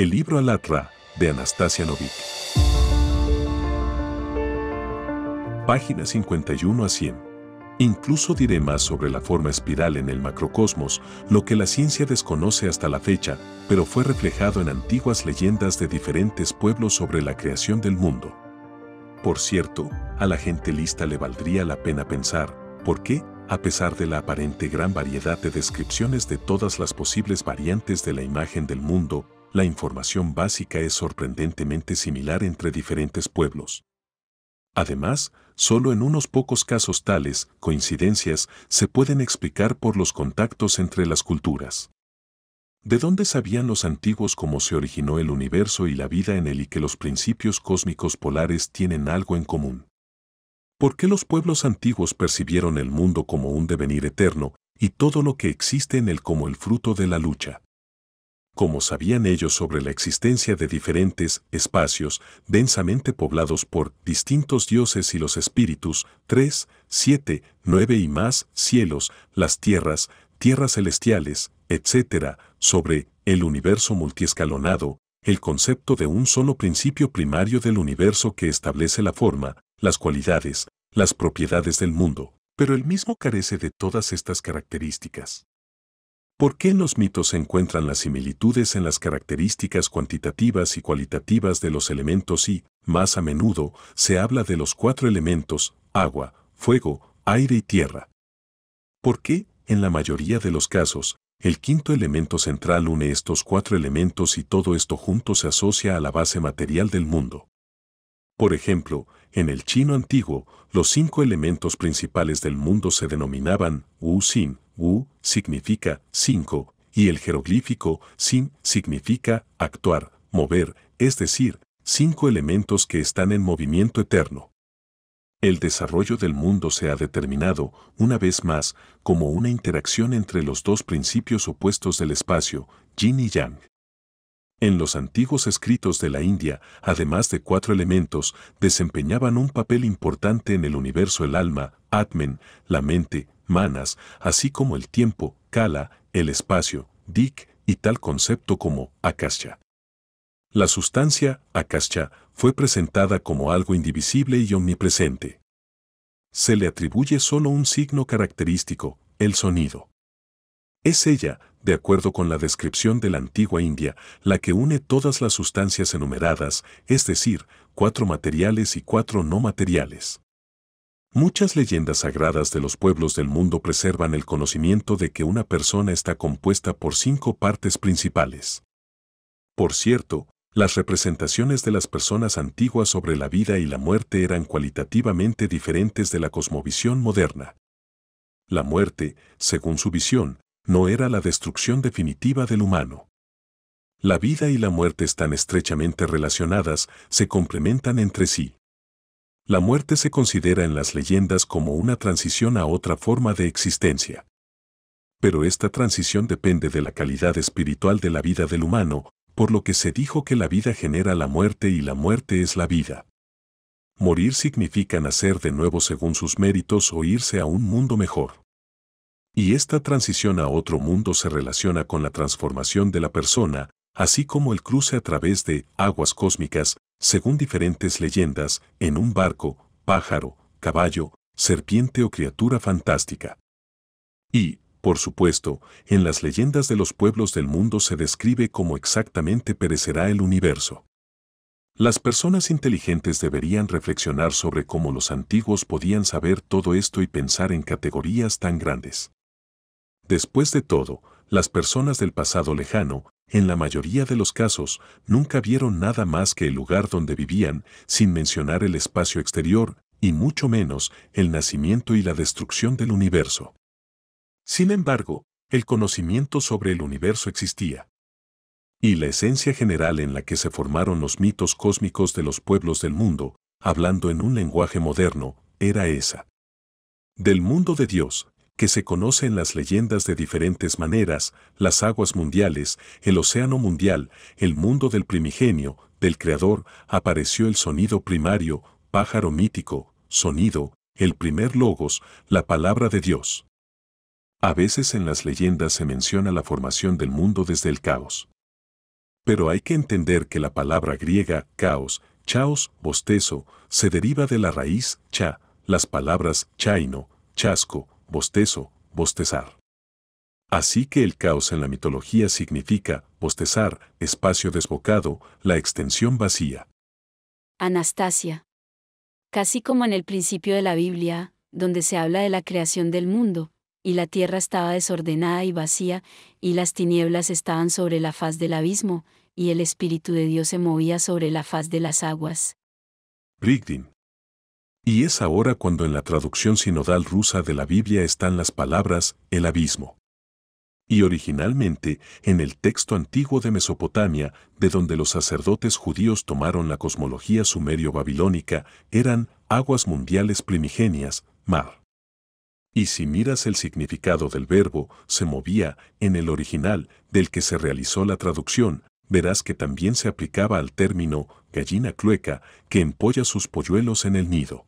El libro Alatra, de Anastasia Novik. Página 51 a 100. Incluso diré más sobre la forma espiral en el macrocosmos, lo que la ciencia desconoce hasta la fecha, pero fue reflejado en antiguas leyendas de diferentes pueblos sobre la creación del mundo. Por cierto, a la gente lista le valdría la pena pensar, ¿por qué, a pesar de la aparente gran variedad de descripciones de todas las posibles variantes de la imagen del mundo, la información básica es sorprendentemente similar entre diferentes pueblos? Además, solo en unos pocos casos tales, coincidencias, se pueden explicar por los contactos entre las culturas. ¿De dónde sabían los antiguos cómo se originó el universo y la vida en él y que los principios cósmicos polares tienen algo en común? ¿Por qué los pueblos antiguos percibieron el mundo como un devenir eterno y todo lo que existe en él como el fruto de la lucha? ¿Cómo sabían ellos sobre la existencia de diferentes espacios densamente poblados por distintos dioses y los espíritus, tres, siete, nueve y más, cielos, las tierras, tierras celestiales, etc., sobre el universo multiescalonado, el concepto de un solo principio primario del universo que establece la forma, las cualidades, las propiedades del mundo, pero el mismo carece de todas estas características. ¿Por qué en los mitos se encuentran las similitudes en las características cuantitativas y cualitativas de los elementos y, más a menudo, se habla de los cuatro elementos, agua, fuego, aire y tierra? ¿Por qué, en la mayoría de los casos, el quinto elemento central une estos cuatro elementos y todo esto junto se asocia a la base material del mundo. Por ejemplo, en el chino antiguo, los cinco elementos principales del mundo se denominaban Wu Xin, Wu significa cinco, y el jeroglífico Xin significa actuar, mover, es decir, cinco elementos que están en movimiento eterno. El desarrollo del mundo se ha determinado, una vez más, como una interacción entre los dos principios opuestos del espacio, yin y yang. En los antiguos escritos de la India, además de cuatro elementos, desempeñaban un papel importante en el universo el alma, atmen, la mente, manas, así como el tiempo, kala, el espacio, dik, y tal concepto como akasha. La sustancia, akasha, fue presentada como algo indivisible y omnipresente. Se le atribuye solo un signo característico, el sonido. Es ella, de acuerdo con la descripción de la antigua India, la que une todas las sustancias enumeradas, es decir, cuatro materiales y cuatro no materiales. Muchas leyendas sagradas de los pueblos del mundo preservan el conocimiento de que una persona está compuesta por cinco partes principales. Por cierto, las representaciones de las personas antiguas sobre la vida y la muerte eran cualitativamente diferentes de la cosmovisión moderna. La muerte, según su visión, no era la destrucción definitiva del humano. La vida y la muerte están estrechamente relacionadas, se complementan entre sí. La muerte se considera en las leyendas como una transición a otra forma de existencia. Pero esta transición depende de la calidad espiritual de la vida del humano, por lo que se dijo que la vida genera la muerte y la muerte es la vida. Morir significa nacer de nuevo según sus méritos o irse a un mundo mejor. Y esta transición a otro mundo se relaciona con la transformación de la persona, así como el cruce a través de aguas cósmicas, según diferentes leyendas, en un barco, pájaro, caballo, serpiente o criatura fantástica. Y, por supuesto, en las leyendas de los pueblos del mundo se describe cómo exactamente perecerá el universo. Las personas inteligentes deberían reflexionar sobre cómo los antiguos podían saber todo esto y pensar en categorías tan grandes. Después de todo, las personas del pasado lejano, en la mayoría de los casos, nunca vieron nada más que el lugar donde vivían, sin mencionar el espacio exterior, y mucho menos el nacimiento y la destrucción del universo. Sin embargo, el conocimiento sobre el universo existía. Y la esencia general en la que se formaron los mitos cósmicos de los pueblos del mundo, hablando en un lenguaje moderno, era esa. Del mundo de Dios, que se conoce en las leyendas de diferentes maneras, las aguas mundiales, el océano mundial, el mundo del primigenio, del Creador, apareció el sonido primario, pájaro mítico, sonido, el primer logos, la palabra de Dios. A veces en las leyendas se menciona la formación del mundo desde el caos. Pero hay que entender que la palabra griega caos, chaos, bostezo, se deriva de la raíz cha, las palabras chaino, chasco, bostezo, bostezar. Así que el caos en la mitología significa bostezar, espacio desbocado, la extensión vacía. Anastasia. Casi como en el principio de la Biblia, donde se habla de la creación del mundo, y la tierra estaba desordenada y vacía, y las tinieblas estaban sobre la faz del abismo, y el Espíritu de Dios se movía sobre la faz de las aguas. Brigdin. Y es ahora cuando en la traducción sinodal rusa de la Biblia están las palabras el abismo. Y originalmente, en el texto antiguo de Mesopotamia, de donde los sacerdotes judíos tomaron la cosmología sumerio-babilónica, eran aguas mundiales primigenias, mar. Y si miras el significado del verbo, se movía, en el original, del que se realizó la traducción, verás que también se aplicaba al término gallina clueca que empolla sus polluelos en el nido.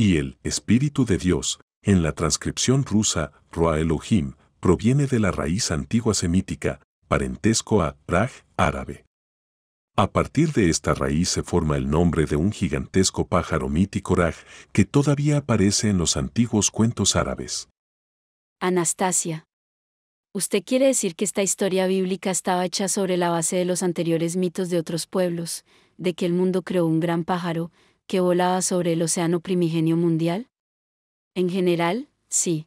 Y el Espíritu de Dios, en la transcripción rusa, Roa Elohim, proviene de la raíz antigua semítica, parentesco a Raj árabe. A partir de esta raíz se forma el nombre de un gigantesco pájaro mítico Raj que todavía aparece en los antiguos cuentos árabes. Anastasia. ¿Usted quiere decir que esta historia bíblica estaba hecha sobre la base de los anteriores mitos de otros pueblos, de que el mundo creó un gran pájaro, que volaba sobre el océano primigenio mundial? En general, sí.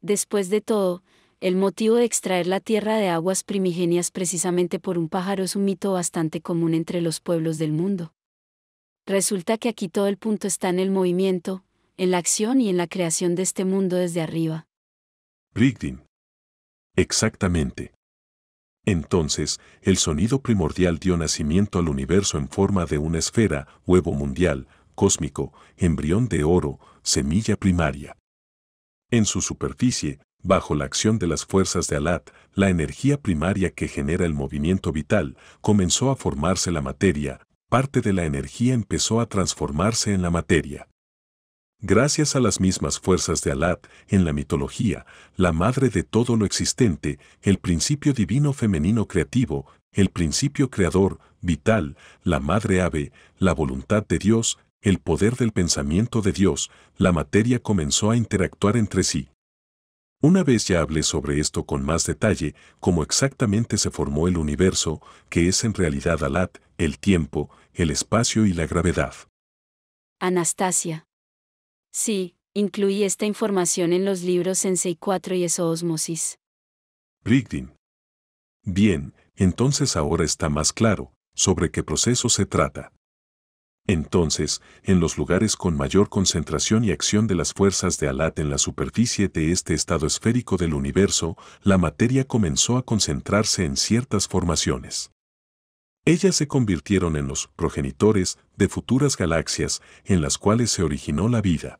Después de todo, el motivo de extraer la tierra de aguas primigenias precisamente por un pájaro es un mito bastante común entre los pueblos del mundo. Resulta que aquí todo el punto está en el movimiento, en la acción y en la creación de este mundo desde arriba. Brigdin. Exactamente. Entonces, el sonido primordial dio nacimiento al universo en forma de una esfera, huevo mundial, cósmico, embrión de oro, semilla primaria. En su superficie, bajo la acción de las fuerzas de Alat, la energía primaria que genera el movimiento vital, comenzó a formarse la materia, parte de la energía empezó a transformarse en la materia. Gracias a las mismas fuerzas de Alat, en la mitología, la madre de todo lo existente, el principio divino femenino creativo, el principio creador, vital, la madre ave, la voluntad de Dios, el poder del pensamiento de Dios, la materia comenzó a interactuar entre sí. Una vez ya hablé sobre esto con más detalle, cómo exactamente se formó el universo, que es en realidad Alat, el tiempo, el espacio y la gravedad. Anastasia. Sí, incluí esta información en los libros Sensei 4 y Esoosmosis. Brigdin. Bien, entonces ahora está más claro sobre qué proceso se trata. Entonces, en los lugares con mayor concentración y acción de las fuerzas de Alat en la superficie de este estado esférico del universo, la materia comenzó a concentrarse en ciertas formaciones. Ellas se convirtieron en los progenitores de futuras galaxias en las cuales se originó la vida.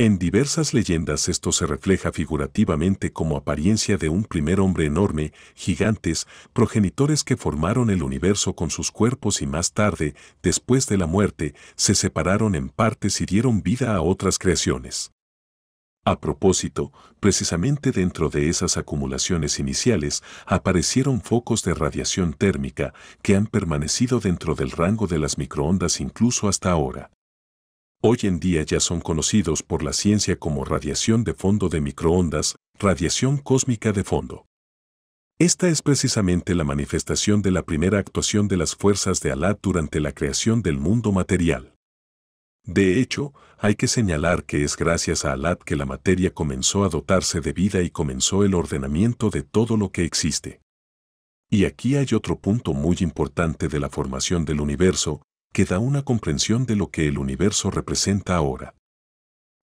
En diversas leyendas esto se refleja figurativamente como apariencia de un primer hombre enorme, gigantes, progenitores que formaron el universo con sus cuerpos y más tarde, después de la muerte, se separaron en partes y dieron vida a otras creaciones. A propósito, precisamente dentro de esas acumulaciones iniciales aparecieron focos de radiación térmica que han permanecido dentro del rango de las microondas incluso hasta ahora. Hoy en día ya son conocidos por la ciencia como radiación de fondo de microondas, radiación cósmica de fondo. Esta es precisamente la manifestación de la primera actuación de las fuerzas de Alat durante la creación del mundo material. De hecho, hay que señalar que es gracias a Alat que la materia comenzó a dotarse de vida y comenzó el ordenamiento de todo lo que existe. Y aquí hay otro punto muy importante de la formación del universo, que da una comprensión de lo que el universo representa ahora.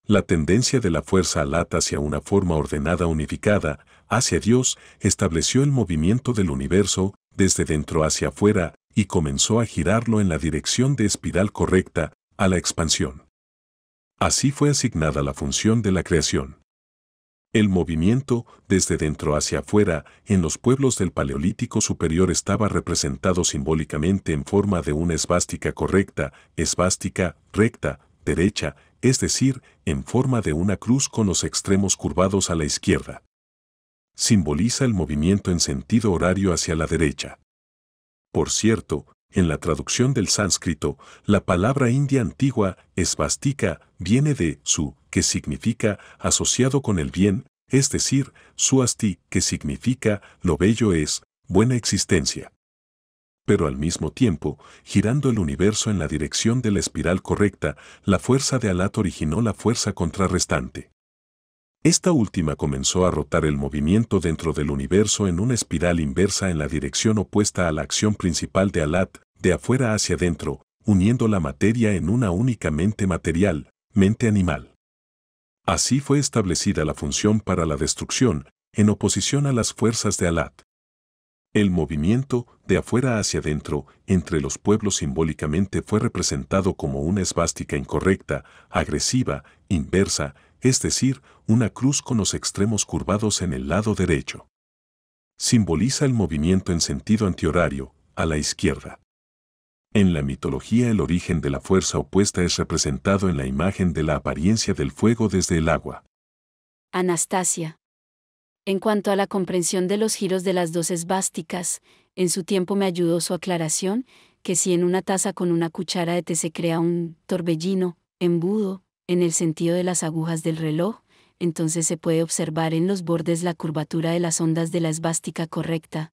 La tendencia de la fuerza alat hacia una forma ordenada unificada, hacia Dios, estableció el movimiento del universo desde dentro hacia afuera y comenzó a girarlo en la dirección de espiral correcta, a la expansión. Así fue asignada la función de la creación. El movimiento, desde dentro hacia afuera, en los pueblos del Paleolítico Superior estaba representado simbólicamente en forma de una esvástica correcta, esvástica, recta, derecha, es decir, en forma de una cruz con los extremos curvados a la izquierda. Simboliza el movimiento en sentido horario hacia la derecha. Por cierto, en la traducción del sánscrito, la palabra india antigua, esvástica, viene de su, que significa asociado con el bien, es decir, suasti, que significa lo bello es, buena existencia. Pero al mismo tiempo, girando el universo en la dirección de la espiral correcta, la fuerza de Alat originó la fuerza contrarrestante. Esta última comenzó a rotar el movimiento dentro del universo en una espiral inversa en la dirección opuesta a la acción principal de Alat, de afuera hacia adentro, uniendo la materia en una única mente material, mente animal. Así fue establecida la función para la destrucción, en oposición a las fuerzas de Alat. El movimiento, de afuera hacia adentro, entre los pueblos simbólicamente fue representado como una esvástica incorrecta, agresiva, inversa, es decir, una cruz con los extremos curvados en el lado derecho. Simboliza el movimiento en sentido antihorario, a la izquierda. En la mitología el origen de la fuerza opuesta es representado en la imagen de la apariencia del fuego desde el agua. Anastasia. En cuanto a la comprensión de los giros de las dos esvásticas, en su tiempo me ayudó su aclaración, que si en una taza con una cuchara de té se crea un torbellino, embudo, en el sentido de las agujas del reloj, entonces se puede observar en los bordes la curvatura de las ondas de la esvástica correcta.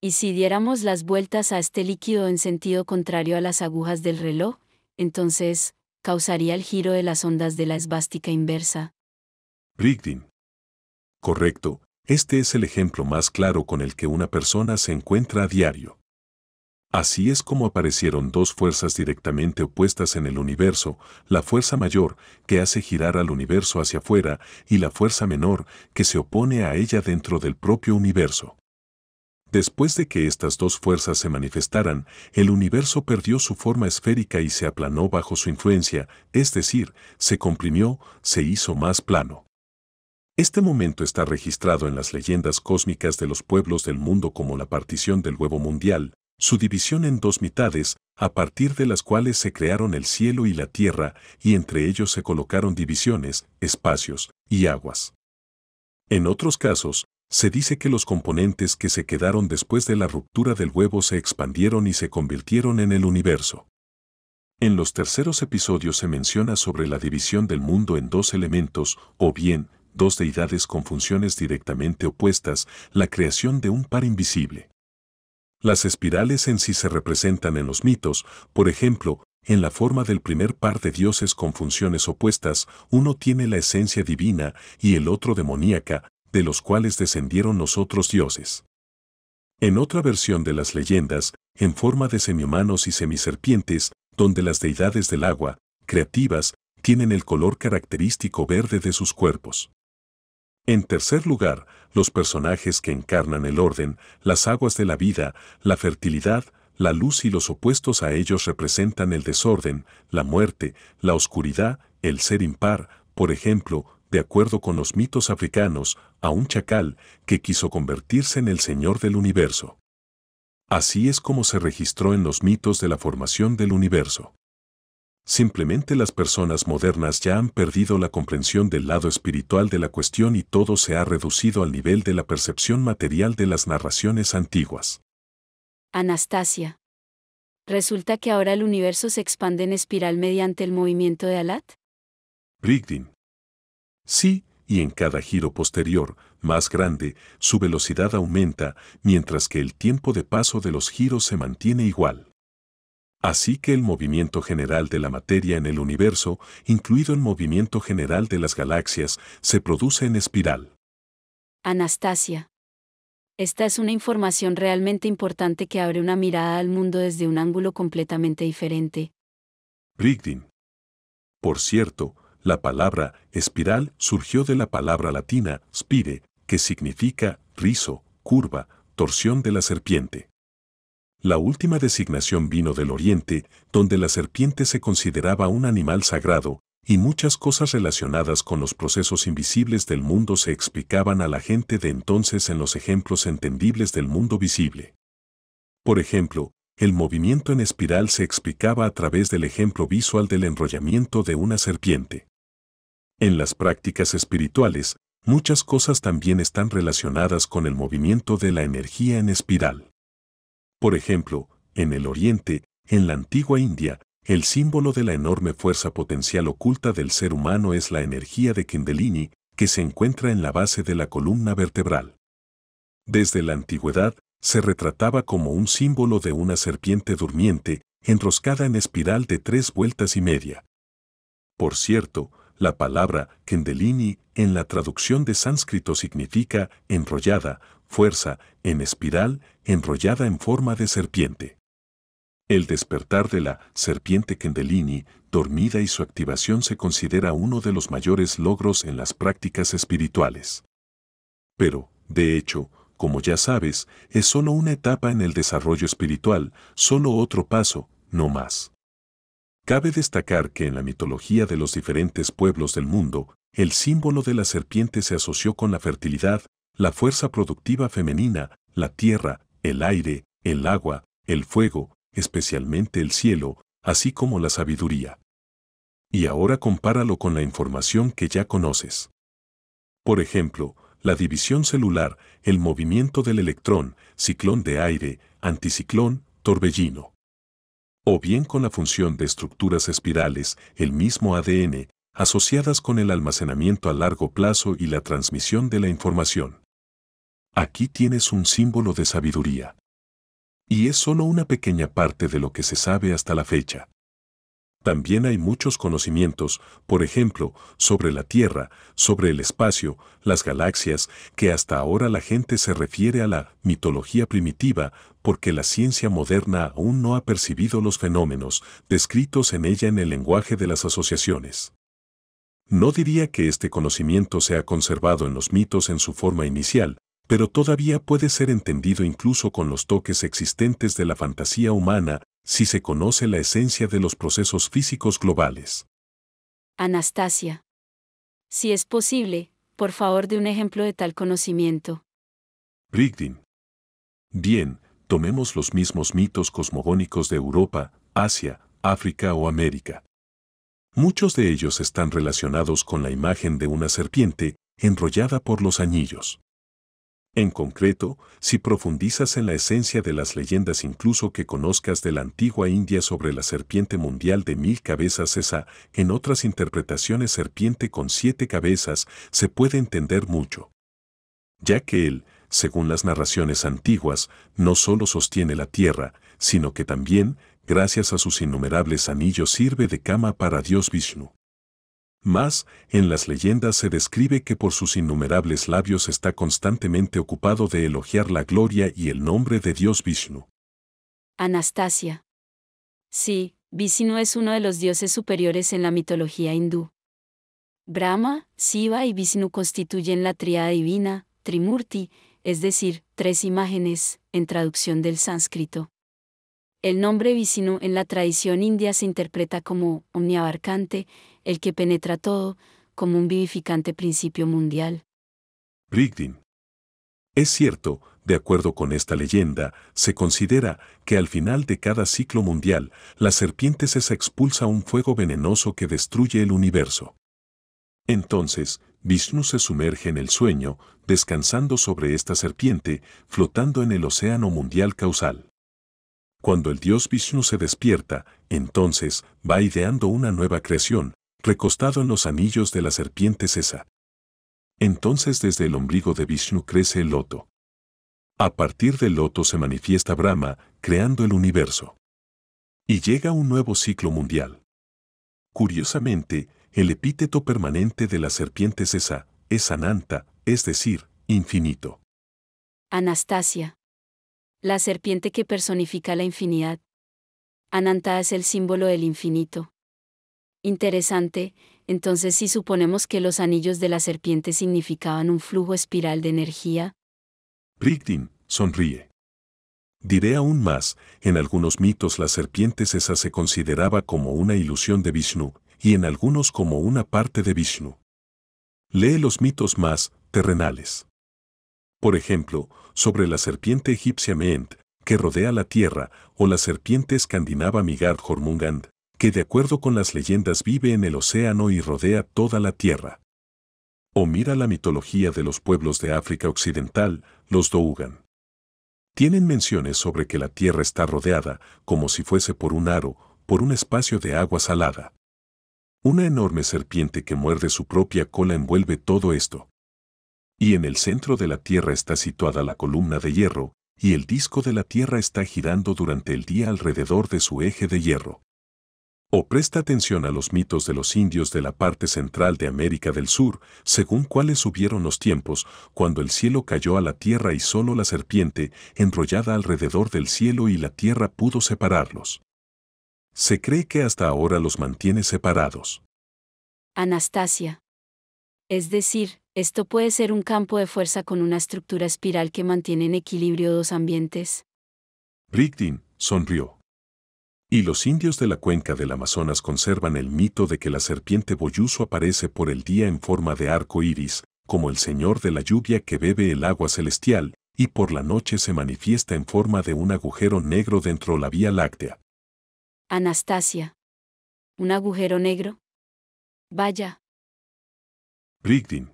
Y si diéramos las vueltas a este líquido en sentido contrario a las agujas del reloj, entonces, causaría el giro de las ondas de la esvástica inversa. Brigdin. Correcto, este es el ejemplo más claro con el que una persona se encuentra a diario. Así es como aparecieron dos fuerzas directamente opuestas en el universo, la fuerza mayor, que hace girar al universo hacia afuera, y la fuerza menor, que se opone a ella dentro del propio universo. Después de que estas dos fuerzas se manifestaran, el universo perdió su forma esférica y se aplanó bajo su influencia, es decir, se comprimió, se hizo más plano. Este momento está registrado en las leyendas cósmicas de los pueblos del mundo como la partición del huevo mundial, su división en dos mitades, a partir de las cuales se crearon el cielo y la tierra, y entre ellos se colocaron divisiones, espacios y aguas. En otros casos, se dice que los componentes que se quedaron después de la ruptura del huevo se expandieron y se convirtieron en el universo. En los terceros episodios se menciona sobre la división del mundo en dos elementos, o bien, dos deidades con funciones directamente opuestas, la creación de un par invisible. Las espirales en sí se representan en los mitos, por ejemplo, en la forma del primer par de dioses con funciones opuestas, uno tiene la esencia divina y el otro demoníaca, de los cuales descendieron los otros dioses. En otra versión de las leyendas, en forma de semihumanos y semiserpientes, donde las deidades del agua, creativas, tienen el color característico verde de sus cuerpos. En tercer lugar, los personajes que encarnan el orden, las aguas de la vida, la fertilidad, la luz y los opuestos a ellos representan el desorden, la muerte, la oscuridad, el ser impar, por ejemplo, de acuerdo con los mitos africanos, a un chacal que quiso convertirse en el Señor del universo. Así es como se registró en los mitos de la formación del universo. Simplemente las personas modernas ya han perdido la comprensión del lado espiritual de la cuestión y todo se ha reducido al nivel de la percepción material de las narraciones antiguas. Anastasia. ¿Resulta que ahora el universo se expande en espiral mediante el movimiento de Alat? Brigdin. Sí, y en cada giro posterior, más grande, su velocidad aumenta, mientras que el tiempo de paso de los giros se mantiene igual. Así que el movimiento general de la materia en el universo, incluido el movimiento general de las galaxias, se produce en espiral. Anastasia. Esta es una información realmente importante que abre una mirada al mundo desde un ángulo completamente diferente. Brigdin. Por cierto, la palabra espiral surgió de la palabra latina spire, que significa rizo, curva, torsión de la serpiente. La última designación vino del Oriente, donde la serpiente se consideraba un animal sagrado, y muchas cosas relacionadas con los procesos invisibles del mundo se explicaban a la gente de entonces en los ejemplos entendibles del mundo visible. Por ejemplo, el movimiento en espiral se explicaba a través del ejemplo visual del enrollamiento de una serpiente. En las prácticas espirituales, muchas cosas también están relacionadas con el movimiento de la energía en espiral. Por ejemplo, en el Oriente, en la antigua India, el símbolo de la enorme fuerza potencial oculta del ser humano es la energía de Kundalini, que se encuentra en la base de la columna vertebral. Desde la antigüedad, se retrataba como un símbolo de una serpiente durmiente, enroscada en espiral de tres vueltas y media. Por cierto, la palabra Kundalini en la traducción de sánscrito significa enrollada, fuerza, en espiral, enrollada en forma de serpiente. El despertar de la serpiente Kundalini, dormida y su activación se considera uno de los mayores logros en las prácticas espirituales. Pero, de hecho, como ya sabes, es solo una etapa en el desarrollo espiritual, solo otro paso, no más. Cabe destacar que en la mitología de los diferentes pueblos del mundo, el símbolo de la serpiente se asoció con la fertilidad, la fuerza productiva femenina, la tierra, el aire, el agua, el fuego, especialmente el cielo, así como la sabiduría. Y ahora compáralo con la información que ya conoces. Por ejemplo, la división celular, el movimiento del electrón, ciclón de aire, anticiclón, torbellino. O bien con la función de estructuras espirales, el mismo ADN, asociadas con el almacenamiento a largo plazo y la transmisión de la información. Aquí tienes un símbolo de sabiduría. Y es solo una pequeña parte de lo que se sabe hasta la fecha. También hay muchos conocimientos, por ejemplo, sobre la Tierra, sobre el espacio, las galaxias, que hasta ahora la gente se refiere a la mitología primitiva porque la ciencia moderna aún no ha percibido los fenómenos descritos en ella en el lenguaje de las asociaciones. No diría que este conocimiento sea conservado en los mitos en su forma inicial, pero todavía puede ser entendido incluso con los toques existentes de la fantasía humana si se conoce la esencia de los procesos físicos globales. Anastasia. Si es posible, por favor de un ejemplo de tal conocimiento. Brigdin. Bien, tomemos los mismos mitos cosmogónicos de Europa, Asia, África o América. Muchos de ellos están relacionados con la imagen de una serpiente enrollada por los anillos. En concreto, si profundizas en la esencia de las leyendas incluso que conozcas de la antigua India sobre la serpiente mundial de mil cabezas esa, en otras interpretaciones serpiente con siete cabezas, se puede entender mucho. Ya que él, según las narraciones antiguas, no solo sostiene la tierra, sino que también, gracias a sus innumerables anillos sirve de cama para Dios Vishnu. Más, en las leyendas se describe que por sus innumerables labios está constantemente ocupado de elogiar la gloria y el nombre de Dios Vishnu. Anastasia. Sí, Vishnu es uno de los dioses superiores en la mitología hindú. Brahma, Shiva y Vishnu constituyen la tríada divina, Trimurti, es decir, tres imágenes, en traducción del sánscrito. El nombre Vishnu en la tradición india se interpreta como omniabarcante, el que penetra todo, como un vivificante principio mundial. Brigdin. Es cierto, de acuerdo con esta leyenda, se considera que al final de cada ciclo mundial, la serpiente se expulsa un fuego venenoso que destruye el universo. Entonces, Vishnu se sumerge en el sueño, descansando sobre esta serpiente, flotando en el océano mundial causal. Cuando el dios Vishnu se despierta, entonces va ideando una nueva creación, recostado en los anillos de la serpiente Cesa. Entonces desde el ombligo de Vishnu crece el loto. A partir del loto se manifiesta Brahma, creando el universo. Y llega un nuevo ciclo mundial. Curiosamente, el epíteto permanente de la serpiente Cesa es Ananta, es decir, infinito. Anastasia. La serpiente que personifica la infinidad. Ananta es el símbolo del infinito. Interesante, entonces si suponemos que los anillos de la serpiente significaban un flujo espiral de energía. Brigdin sonríe. Diré aún más, en algunos mitos la serpiente esa se consideraba como una ilusión de Vishnu, y en algunos como una parte de Vishnu. Lee los mitos más terrenales. Por ejemplo, sobre la serpiente egipcia Ment, que rodea la tierra, o la serpiente escandinava Migard Jormungand, que de acuerdo con las leyendas vive en el océano y rodea toda la tierra. O mira la mitología de los pueblos de África Occidental, los Dougan. Tienen menciones sobre que la Tierra está rodeada, como si fuese por un aro, por un espacio de agua salada. Una enorme serpiente que muerde su propia cola envuelve todo esto. Y en el centro de la Tierra está situada la columna de hierro, y el disco de la Tierra está girando durante el día alrededor de su eje de hierro. O presta atención a los mitos de los indios de la parte central de América del Sur, según cuáles hubieron los tiempos, cuando el cielo cayó a la tierra y solo la serpiente, enrollada alrededor del cielo y la tierra pudo separarlos. Se cree que hasta ahora los mantiene separados. Anastasia. Es decir, esto puede ser un campo de fuerza con una estructura espiral que mantiene en equilibrio dos ambientes. Brigdin sonrió. Y los indios de la cuenca del Amazonas conservan el mito de que la serpiente boyuso aparece por el día en forma de arco iris, como el señor de la lluvia que bebe el agua celestial, y por la noche se manifiesta en forma de un agujero negro dentro de la Vía Láctea. Anastasia. ¿Un agujero negro? Vaya. Brigdin.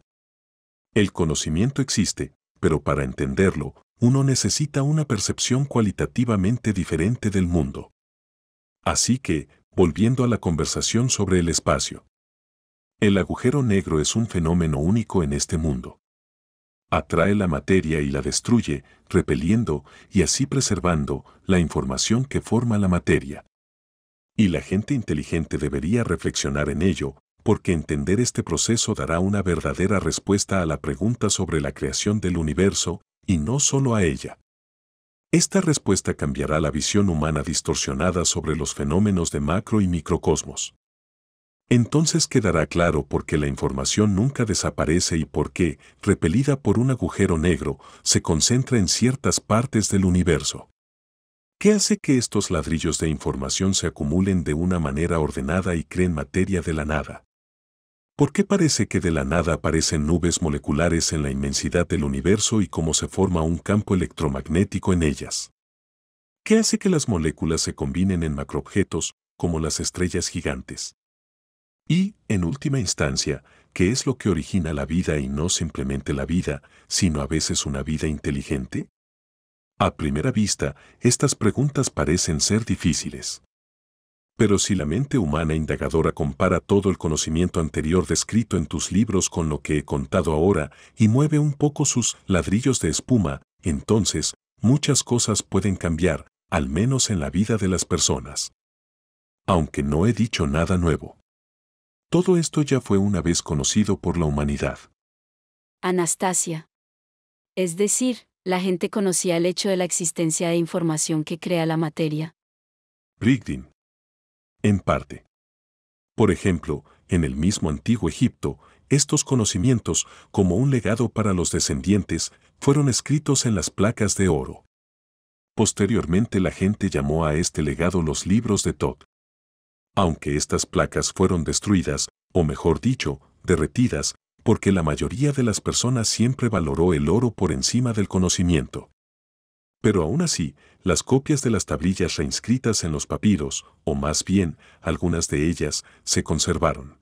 El conocimiento existe, pero para entenderlo, uno necesita una percepción cualitativamente diferente del mundo. Así que, volviendo a la conversación sobre el espacio. El agujero negro es un fenómeno único en este mundo. Atrae la materia y la destruye, repeliendo y así preservando la información que forma la materia. Y la gente inteligente debería reflexionar en ello, porque entender este proceso dará una verdadera respuesta a la pregunta sobre la creación del universo, y no solo a ella. Esta respuesta cambiará la visión humana distorsionada sobre los fenómenos de macro y microcosmos. Entonces quedará claro por qué la información nunca desaparece y por qué, repelida por un agujero negro, se concentra en ciertas partes del universo. ¿Qué hace que estos ladrillos de información se acumulen de una manera ordenada y creen materia de la nada? ¿Por qué parece que de la nada aparecen nubes moleculares en la inmensidad del universo y cómo se forma un campo electromagnético en ellas? ¿Qué hace que las moléculas se combinen en macroobjetos, como las estrellas gigantes? Y, en última instancia, ¿qué es lo que origina la vida y no simplemente la vida, sino a veces una vida inteligente? A primera vista, estas preguntas parecen ser difíciles. Pero si la mente humana indagadora compara todo el conocimiento anterior descrito en tus libros con lo que he contado ahora y mueve un poco sus ladrillos de espuma, entonces muchas cosas pueden cambiar, al menos en la vida de las personas. Aunque no he dicho nada nuevo. Todo esto ya fue una vez conocido por la humanidad. Anastasia. Es decir, la gente conocía el hecho de la existencia de información que crea la materia. Brigdin. En parte. Por ejemplo, en el mismo antiguo Egipto, estos conocimientos, como un legado para los descendientes, fueron escritos en las placas de oro. Posteriormente la gente llamó a este legado los libros de Tot. Aunque estas placas fueron destruidas, o mejor dicho, derretidas, porque la mayoría de las personas siempre valoró el oro por encima del conocimiento. Pero aún así, las copias de las tablillas reinscritas en los papiros, o más bien, algunas de ellas, se conservaron.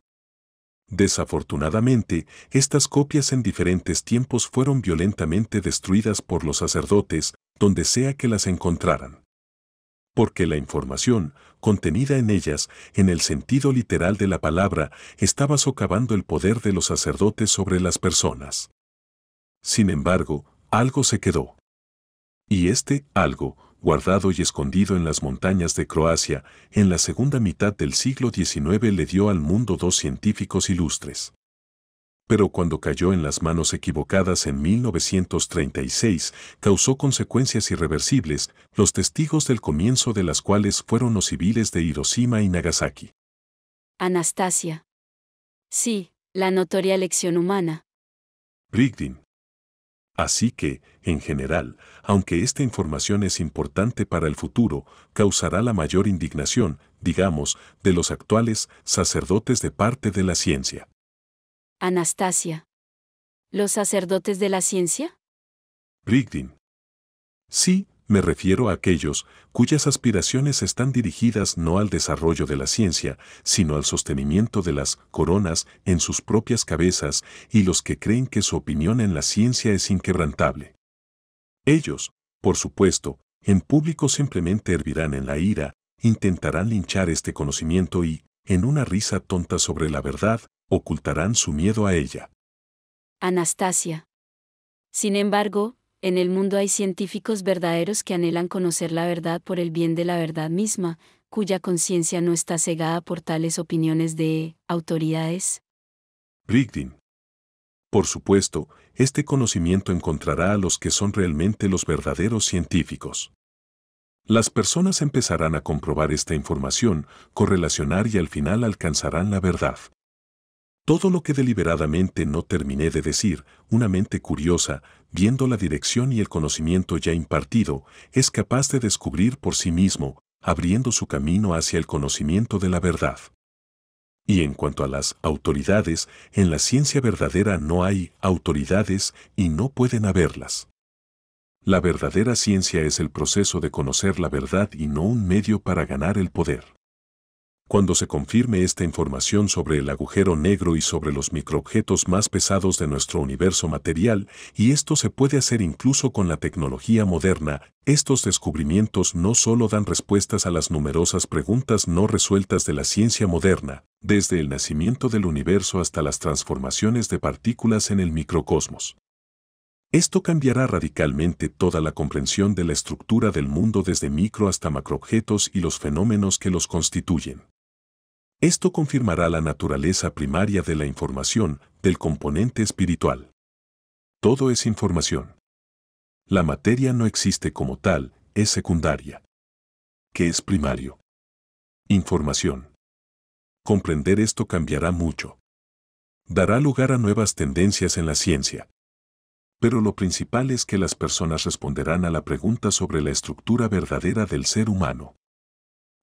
Desafortunadamente, estas copias en diferentes tiempos fueron violentamente destruidas por los sacerdotes, donde sea que las encontraran. Porque la información, contenida en ellas, en el sentido literal de la palabra, estaba socavando el poder de los sacerdotes sobre las personas. Sin embargo, algo se quedó. Y este algo, guardado y escondido en las montañas de Croacia, en la segunda mitad del siglo XIX le dio al mundo dos científicos ilustres. Pero cuando cayó en las manos equivocadas en 1936, causó consecuencias irreversibles, los testigos del comienzo de las cuales fueron los civiles de Hiroshima y Nagasaki. Anastasia. Sí, la notoria lección humana. Brigdin. Así que, en general, aunque esta información es importante para el futuro, causará la mayor indignación, digamos, de los actuales sacerdotes de parte de la ciencia. Anastasia. ¿Los sacerdotes de la ciencia? Brigdin. Sí, me refiero a aquellos cuyas aspiraciones están dirigidas no al desarrollo de la ciencia, sino al sostenimiento de las coronas en sus propias cabezas y los que creen que su opinión en la ciencia es inquebrantable. Ellos, Por supuesto, en público simplemente hervirán en la ira, intentarán linchar este conocimiento y, en una risa tonta sobre la verdad, ocultarán su miedo a ella. Anastasia. Sin embargo, en el mundo hay científicos verdaderos que anhelan conocer la verdad por el bien de la verdad misma, cuya conciencia no está cegada por tales opiniones de autoridades. Brigdin. Por supuesto, este conocimiento encontrará a los que son realmente los verdaderos científicos. Las personas empezarán a comprobar esta información, correlacionar y al final alcanzarán la verdad. Todo lo que deliberadamente no terminé de decir, una mente curiosa, viendo la dirección y el conocimiento ya impartido, es capaz de descubrir por sí mismo, abriendo su camino hacia el conocimiento de la verdad. Y en cuanto a las autoridades, en la ciencia verdadera no hay autoridades y no pueden haberlas. La verdadera ciencia es el proceso de conocer la verdad y no un medio para ganar el poder. Cuando se confirme esta información sobre el agujero negro y sobre los microobjetos más pesados de nuestro universo material, y esto se puede hacer incluso con la tecnología moderna, estos descubrimientos no solo dan respuestas a las numerosas preguntas no resueltas de la ciencia moderna, desde el nacimiento del universo hasta las transformaciones de partículas en el microcosmos. Esto cambiará radicalmente toda la comprensión de la estructura del mundo desde micro hasta macroobjetos y los fenómenos que los constituyen. Esto confirmará la naturaleza primaria de la información, del componente espiritual. Todo es información. La materia no existe como tal, es secundaria. ¿Qué es primario? Información. Comprender esto cambiará mucho. Dará lugar a nuevas tendencias en la ciencia. Pero lo principal es que las personas responderán a la pregunta sobre la estructura verdadera del ser humano.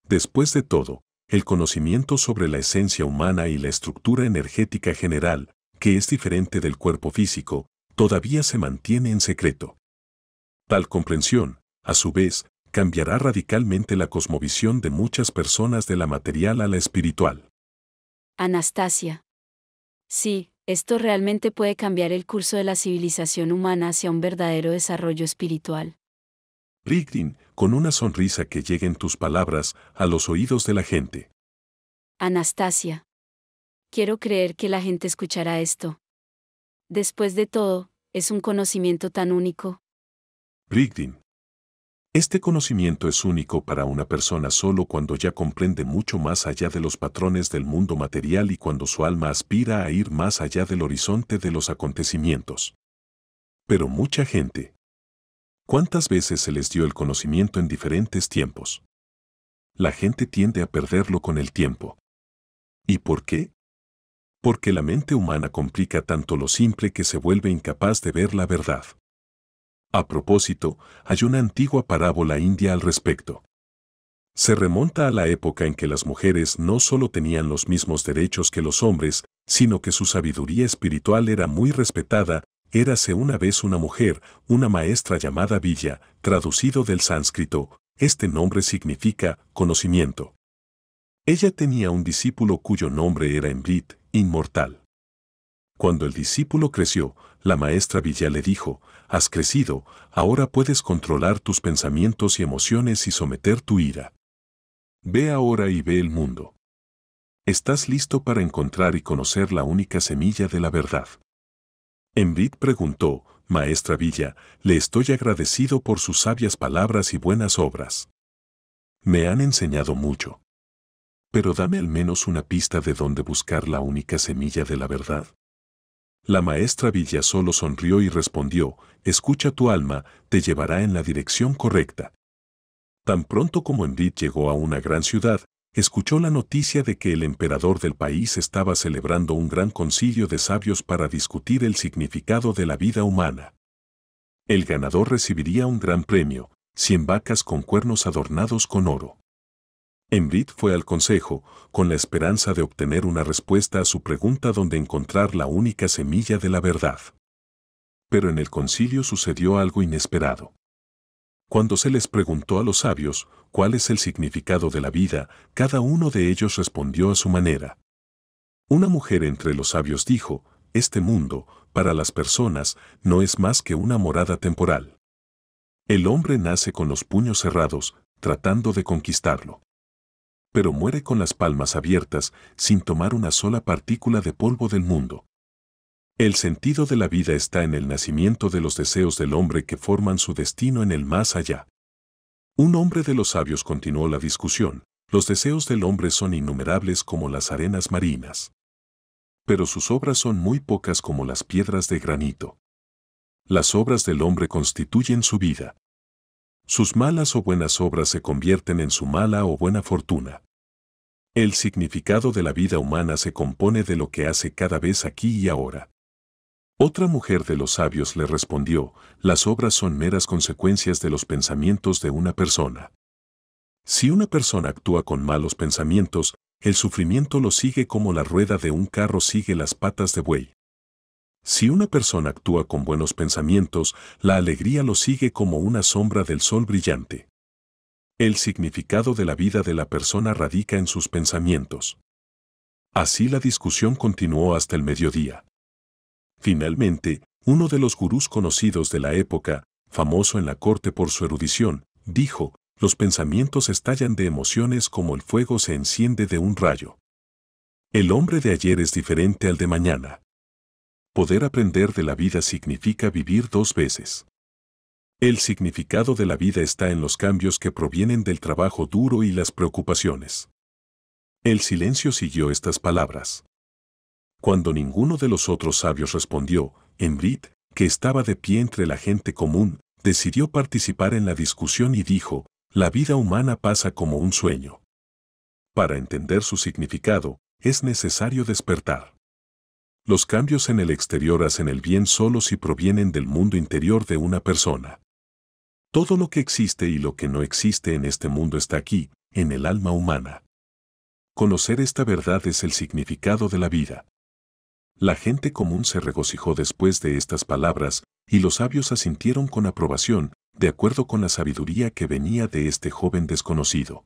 Después de todo, el conocimiento sobre la esencia humana y la estructura energética general, que es diferente del cuerpo físico, todavía se mantiene en secreto. Tal comprensión, a su vez, cambiará radicalmente la cosmovisión de muchas personas de la material a la espiritual. Anastasia. Sí, esto realmente puede cambiar el curso de la civilización humana hacia un verdadero desarrollo espiritual. Rigdin, con una sonrisa que llegue en tus palabras a los oídos de la gente. Anastasia. Quiero creer que la gente escuchará esto. Después de todo, es un conocimiento tan único. Brigdin. Este conocimiento es único para una persona solo cuando ya comprende mucho más allá de los patrones del mundo material y cuando su alma aspira a ir más allá del horizonte de los acontecimientos. Pero mucha gente, ¿Cuántas veces se les dio el conocimiento en diferentes tiempos? La gente tiende a perderlo con el tiempo. ¿Y por qué? Porque la mente humana complica tanto lo simple que se vuelve incapaz de ver la verdad. A propósito, hay una antigua parábola india al respecto. Se remonta a la época en que las mujeres no solo tenían los mismos derechos que los hombres, sino que su sabiduría espiritual era muy respetada Érase una vez una mujer, una maestra llamada Villa, traducido del sánscrito, este nombre significa conocimiento. Ella tenía un discípulo cuyo nombre era Embrit, inmortal. Cuando el discípulo creció, la maestra Villa le dijo, Has crecido, ahora puedes controlar tus pensamientos y emociones y someter tu ira. Ve ahora y ve el mundo. Estás listo para encontrar y conocer la única semilla de la verdad. Envid preguntó, Maestra Villa, le estoy agradecido por sus sabias palabras y buenas obras. Me han enseñado mucho. Pero dame al menos una pista de dónde buscar la única semilla de la verdad. La maestra Villa solo sonrió y respondió, escucha tu alma, te llevará en la dirección correcta. Tan pronto como Envid llegó a una gran ciudad, escuchó la noticia de que el emperador del país estaba celebrando un gran concilio de sabios para discutir el significado de la vida humana. El ganador recibiría un gran premio, cien vacas con cuernos adornados con oro. Embrit fue al consejo, con la esperanza de obtener una respuesta a su pregunta donde encontrar la única semilla de la verdad. Pero en el concilio sucedió algo inesperado. Cuando se les preguntó a los sabios cuál es el significado de la vida, cada uno de ellos respondió a su manera. Una mujer entre los sabios dijo, este mundo, para las personas, no es más que una morada temporal. El hombre nace con los puños cerrados, tratando de conquistarlo. Pero muere con las palmas abiertas, sin tomar una sola partícula de polvo del mundo. El sentido de la vida está en el nacimiento de los deseos del hombre que forman su destino en el más allá. Un hombre de los sabios continuó la discusión, los deseos del hombre son innumerables como las arenas marinas. Pero sus obras son muy pocas como las piedras de granito. Las obras del hombre constituyen su vida. Sus malas o buenas obras se convierten en su mala o buena fortuna. El significado de la vida humana se compone de lo que hace cada vez aquí y ahora. Otra mujer de los sabios le respondió, las obras son meras consecuencias de los pensamientos de una persona. Si una persona actúa con malos pensamientos, el sufrimiento lo sigue como la rueda de un carro sigue las patas de buey. Si una persona actúa con buenos pensamientos, la alegría lo sigue como una sombra del sol brillante. El significado de la vida de la persona radica en sus pensamientos. Así la discusión continuó hasta el mediodía. Finalmente, uno de los gurús conocidos de la época, famoso en la corte por su erudición, dijo, los pensamientos estallan de emociones como el fuego se enciende de un rayo. El hombre de ayer es diferente al de mañana. Poder aprender de la vida significa vivir dos veces. El significado de la vida está en los cambios que provienen del trabajo duro y las preocupaciones. El silencio siguió estas palabras. Cuando ninguno de los otros sabios respondió, Embrit, que estaba de pie entre la gente común, decidió participar en la discusión y dijo, la vida humana pasa como un sueño. Para entender su significado, es necesario despertar. Los cambios en el exterior hacen el bien solo si provienen del mundo interior de una persona. Todo lo que existe y lo que no existe en este mundo está aquí, en el alma humana. Conocer esta verdad es el significado de la vida. La gente común se regocijó después de estas palabras, y los sabios asintieron con aprobación, de acuerdo con la sabiduría que venía de este joven desconocido.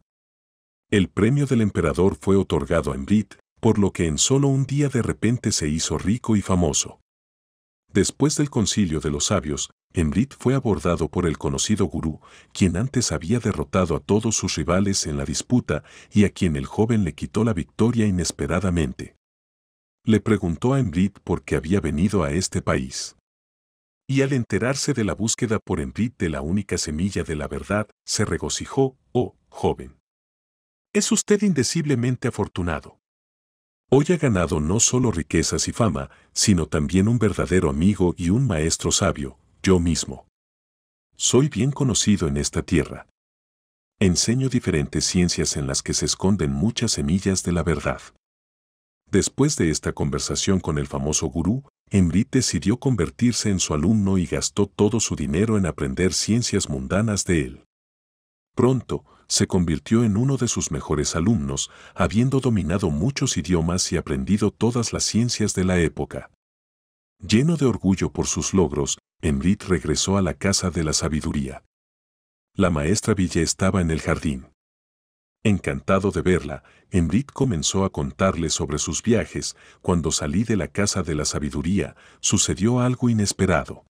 El premio del emperador fue otorgado a Embrit, por lo que en solo un día de repente se hizo rico y famoso. Después del concilio de los sabios, Embrit fue abordado por el conocido gurú, quien antes había derrotado a todos sus rivales en la disputa y a quien el joven le quitó la victoria inesperadamente. Le preguntó a Embrit por qué había venido a este país. Y al enterarse de la búsqueda por Embrit de la única semilla de la verdad, se regocijó, oh, joven. Es usted indeciblemente afortunado. Hoy ha ganado no solo riquezas y fama, sino también un verdadero amigo y un maestro sabio, yo mismo. Soy bien conocido en esta tierra. Enseño diferentes ciencias en las que se esconden muchas semillas de la verdad. Después de esta conversación con el famoso gurú, Embrit decidió convertirse en su alumno y gastó todo su dinero en aprender ciencias mundanas de él. Pronto, se convirtió en uno de sus mejores alumnos, habiendo dominado muchos idiomas y aprendido todas las ciencias de la época. Lleno de orgullo por sus logros, Embrit regresó a la casa de la sabiduría. La maestra Ville estaba en el jardín. Encantado de verla, Embrit comenzó a contarle sobre sus viajes. Cuando salí de la casa de la sabiduría, sucedió algo inesperado.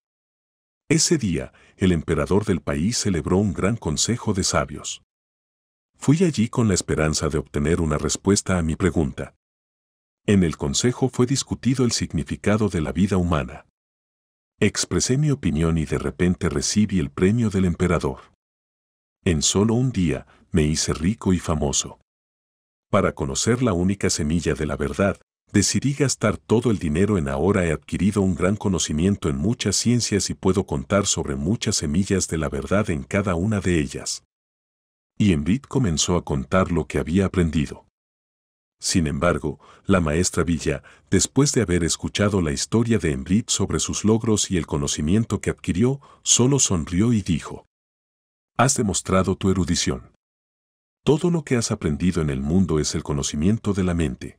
Ese día, el emperador del país celebró un gran consejo de sabios. Fui allí con la esperanza de obtener una respuesta a mi pregunta. En el consejo fue discutido el significado de la vida humana. Expresé mi opinión y de repente recibí el premio del emperador. En solo un día me hice rico y famoso. Para conocer la única semilla de la verdad, decidí gastar todo el dinero en ahora he adquirido un gran conocimiento en muchas ciencias y puedo contar sobre muchas semillas de la verdad en cada una de ellas y Envid comenzó a contar lo que había aprendido. Sin embargo, la maestra Villa, después de haber escuchado la historia de Envid sobre sus logros y el conocimiento que adquirió, solo sonrió y dijo, Has demostrado tu erudición. Todo lo que has aprendido en el mundo es el conocimiento de la mente.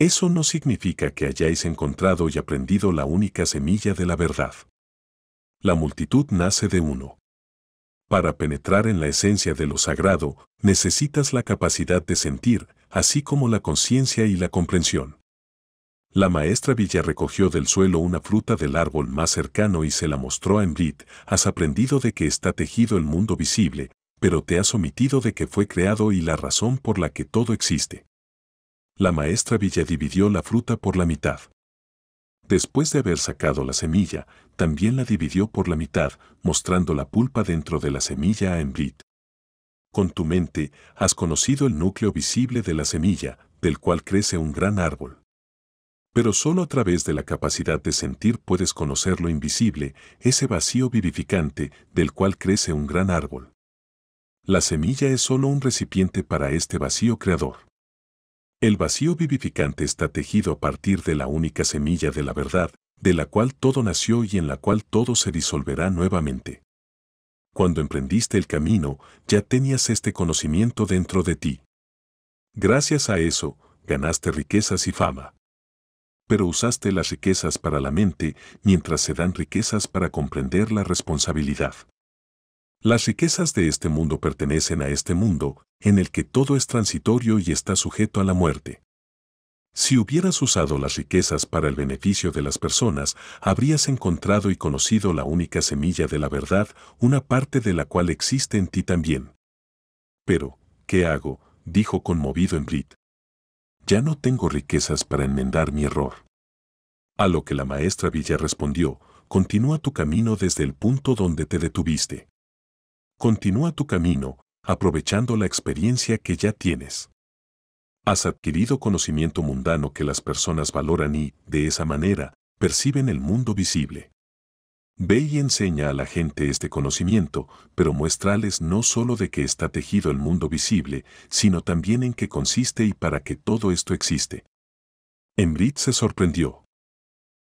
Eso no significa que hayáis encontrado y aprendido la única semilla de la verdad. La multitud nace de uno. Para penetrar en la esencia de lo sagrado, necesitas la capacidad de sentir, así como la conciencia y la comprensión. La maestra Villa recogió del suelo una fruta del árbol más cercano y se la mostró a Embrit. Has aprendido de que está tejido el mundo visible, pero te has omitido de que fue creado y la razón por la que todo existe. La maestra Villa dividió la fruta por la mitad. Después de haber sacado la semilla, también la dividió por la mitad, mostrando la pulpa dentro de la semilla a Embrit. Con tu mente has conocido el núcleo visible de la semilla, del cual crece un gran árbol. Pero solo a través de la capacidad de sentir puedes conocer lo invisible, ese vacío vivificante del cual crece un gran árbol. La semilla es solo un recipiente para este vacío creador. El vacío vivificante está tejido a partir de la única semilla de la verdad, de la cual todo nació y en la cual todo se disolverá nuevamente. Cuando emprendiste el camino, ya tenías este conocimiento dentro de ti. Gracias a eso, ganaste riquezas y fama pero usaste las riquezas para la mente mientras se dan riquezas para comprender la responsabilidad. Las riquezas de este mundo pertenecen a este mundo, en el que todo es transitorio y está sujeto a la muerte. Si hubieras usado las riquezas para el beneficio de las personas, habrías encontrado y conocido la única semilla de la verdad, una parte de la cual existe en ti también. Pero, ¿qué hago? dijo conmovido en Brit ya no tengo riquezas para enmendar mi error. A lo que la maestra Villa respondió, continúa tu camino desde el punto donde te detuviste. Continúa tu camino, aprovechando la experiencia que ya tienes. Has adquirido conocimiento mundano que las personas valoran y, de esa manera, perciben el mundo visible. Ve y enseña a la gente este conocimiento, pero muéstrales no solo de qué está tejido el mundo visible, sino también en qué consiste y para qué todo esto existe. Embrit se sorprendió.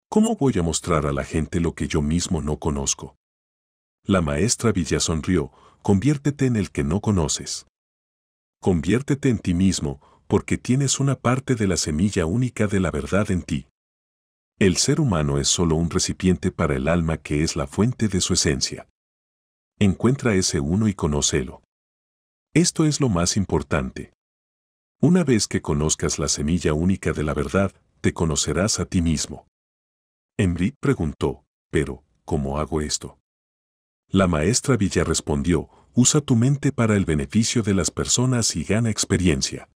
¿Cómo voy a mostrar a la gente lo que yo mismo no conozco? La maestra Villa sonrió, conviértete en el que no conoces. Conviértete en ti mismo, porque tienes una parte de la semilla única de la verdad en ti. El ser humano es solo un recipiente para el alma que es la fuente de su esencia. Encuentra ese uno y conócelo. Esto es lo más importante. Una vez que conozcas la semilla única de la verdad, te conocerás a ti mismo. Embrit preguntó, pero, ¿cómo hago esto? La maestra Villa respondió, usa tu mente para el beneficio de las personas y gana experiencia.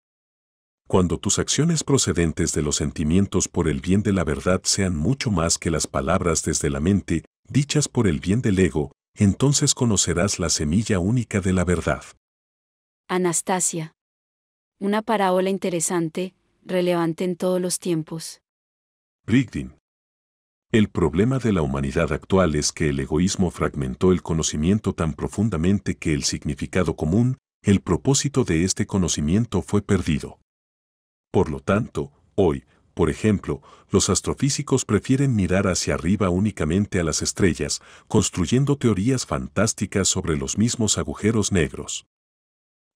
Cuando tus acciones procedentes de los sentimientos por el bien de la verdad sean mucho más que las palabras desde la mente, dichas por el bien del ego, entonces conocerás la semilla única de la verdad. Anastasia. Una parábola interesante, relevante en todos los tiempos. Brigdin. El problema de la humanidad actual es que el egoísmo fragmentó el conocimiento tan profundamente que el significado común, el propósito de este conocimiento fue perdido. Por lo tanto, hoy, por ejemplo, los astrofísicos prefieren mirar hacia arriba únicamente a las estrellas, construyendo teorías fantásticas sobre los mismos agujeros negros.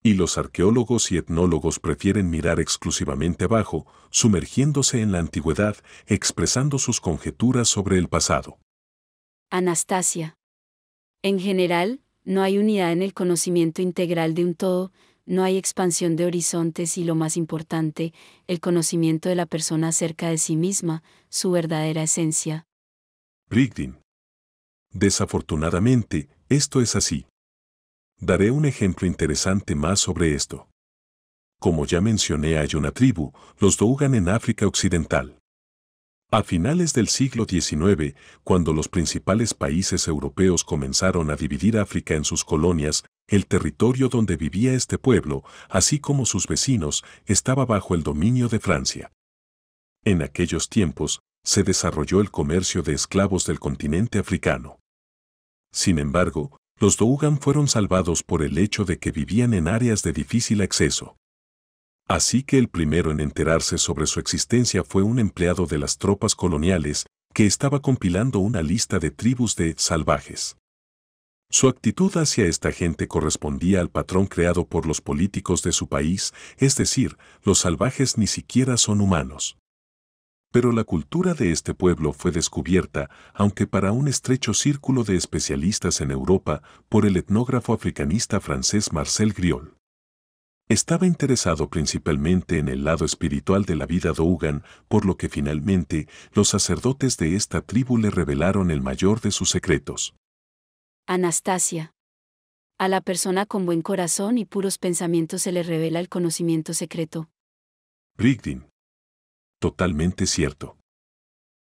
Y los arqueólogos y etnólogos prefieren mirar exclusivamente abajo, sumergiéndose en la antigüedad, expresando sus conjeturas sobre el pasado. Anastasia. En general, no hay unidad en el conocimiento integral de un todo, no hay expansión de horizontes y lo más importante, el conocimiento de la persona acerca de sí misma, su verdadera esencia. Brigdin. Desafortunadamente, esto es así. Daré un ejemplo interesante más sobre esto. Como ya mencioné, hay una tribu, los Dougan en África Occidental. A finales del siglo XIX, cuando los principales países europeos comenzaron a dividir África en sus colonias, el territorio donde vivía este pueblo, así como sus vecinos, estaba bajo el dominio de Francia. En aquellos tiempos, se desarrolló el comercio de esclavos del continente africano. Sin embargo, los Dougan fueron salvados por el hecho de que vivían en áreas de difícil acceso. Así que el primero en enterarse sobre su existencia fue un empleado de las tropas coloniales que estaba compilando una lista de tribus de salvajes. Su actitud hacia esta gente correspondía al patrón creado por los políticos de su país, es decir, los salvajes ni siquiera son humanos. Pero la cultura de este pueblo fue descubierta, aunque para un estrecho círculo de especialistas en Europa, por el etnógrafo africanista francés Marcel Griol. Estaba interesado principalmente en el lado espiritual de la vida Dougan, por lo que finalmente los sacerdotes de esta tribu le revelaron el mayor de sus secretos. Anastasia. A la persona con buen corazón y puros pensamientos se le revela el conocimiento secreto. Brigdin. Totalmente cierto.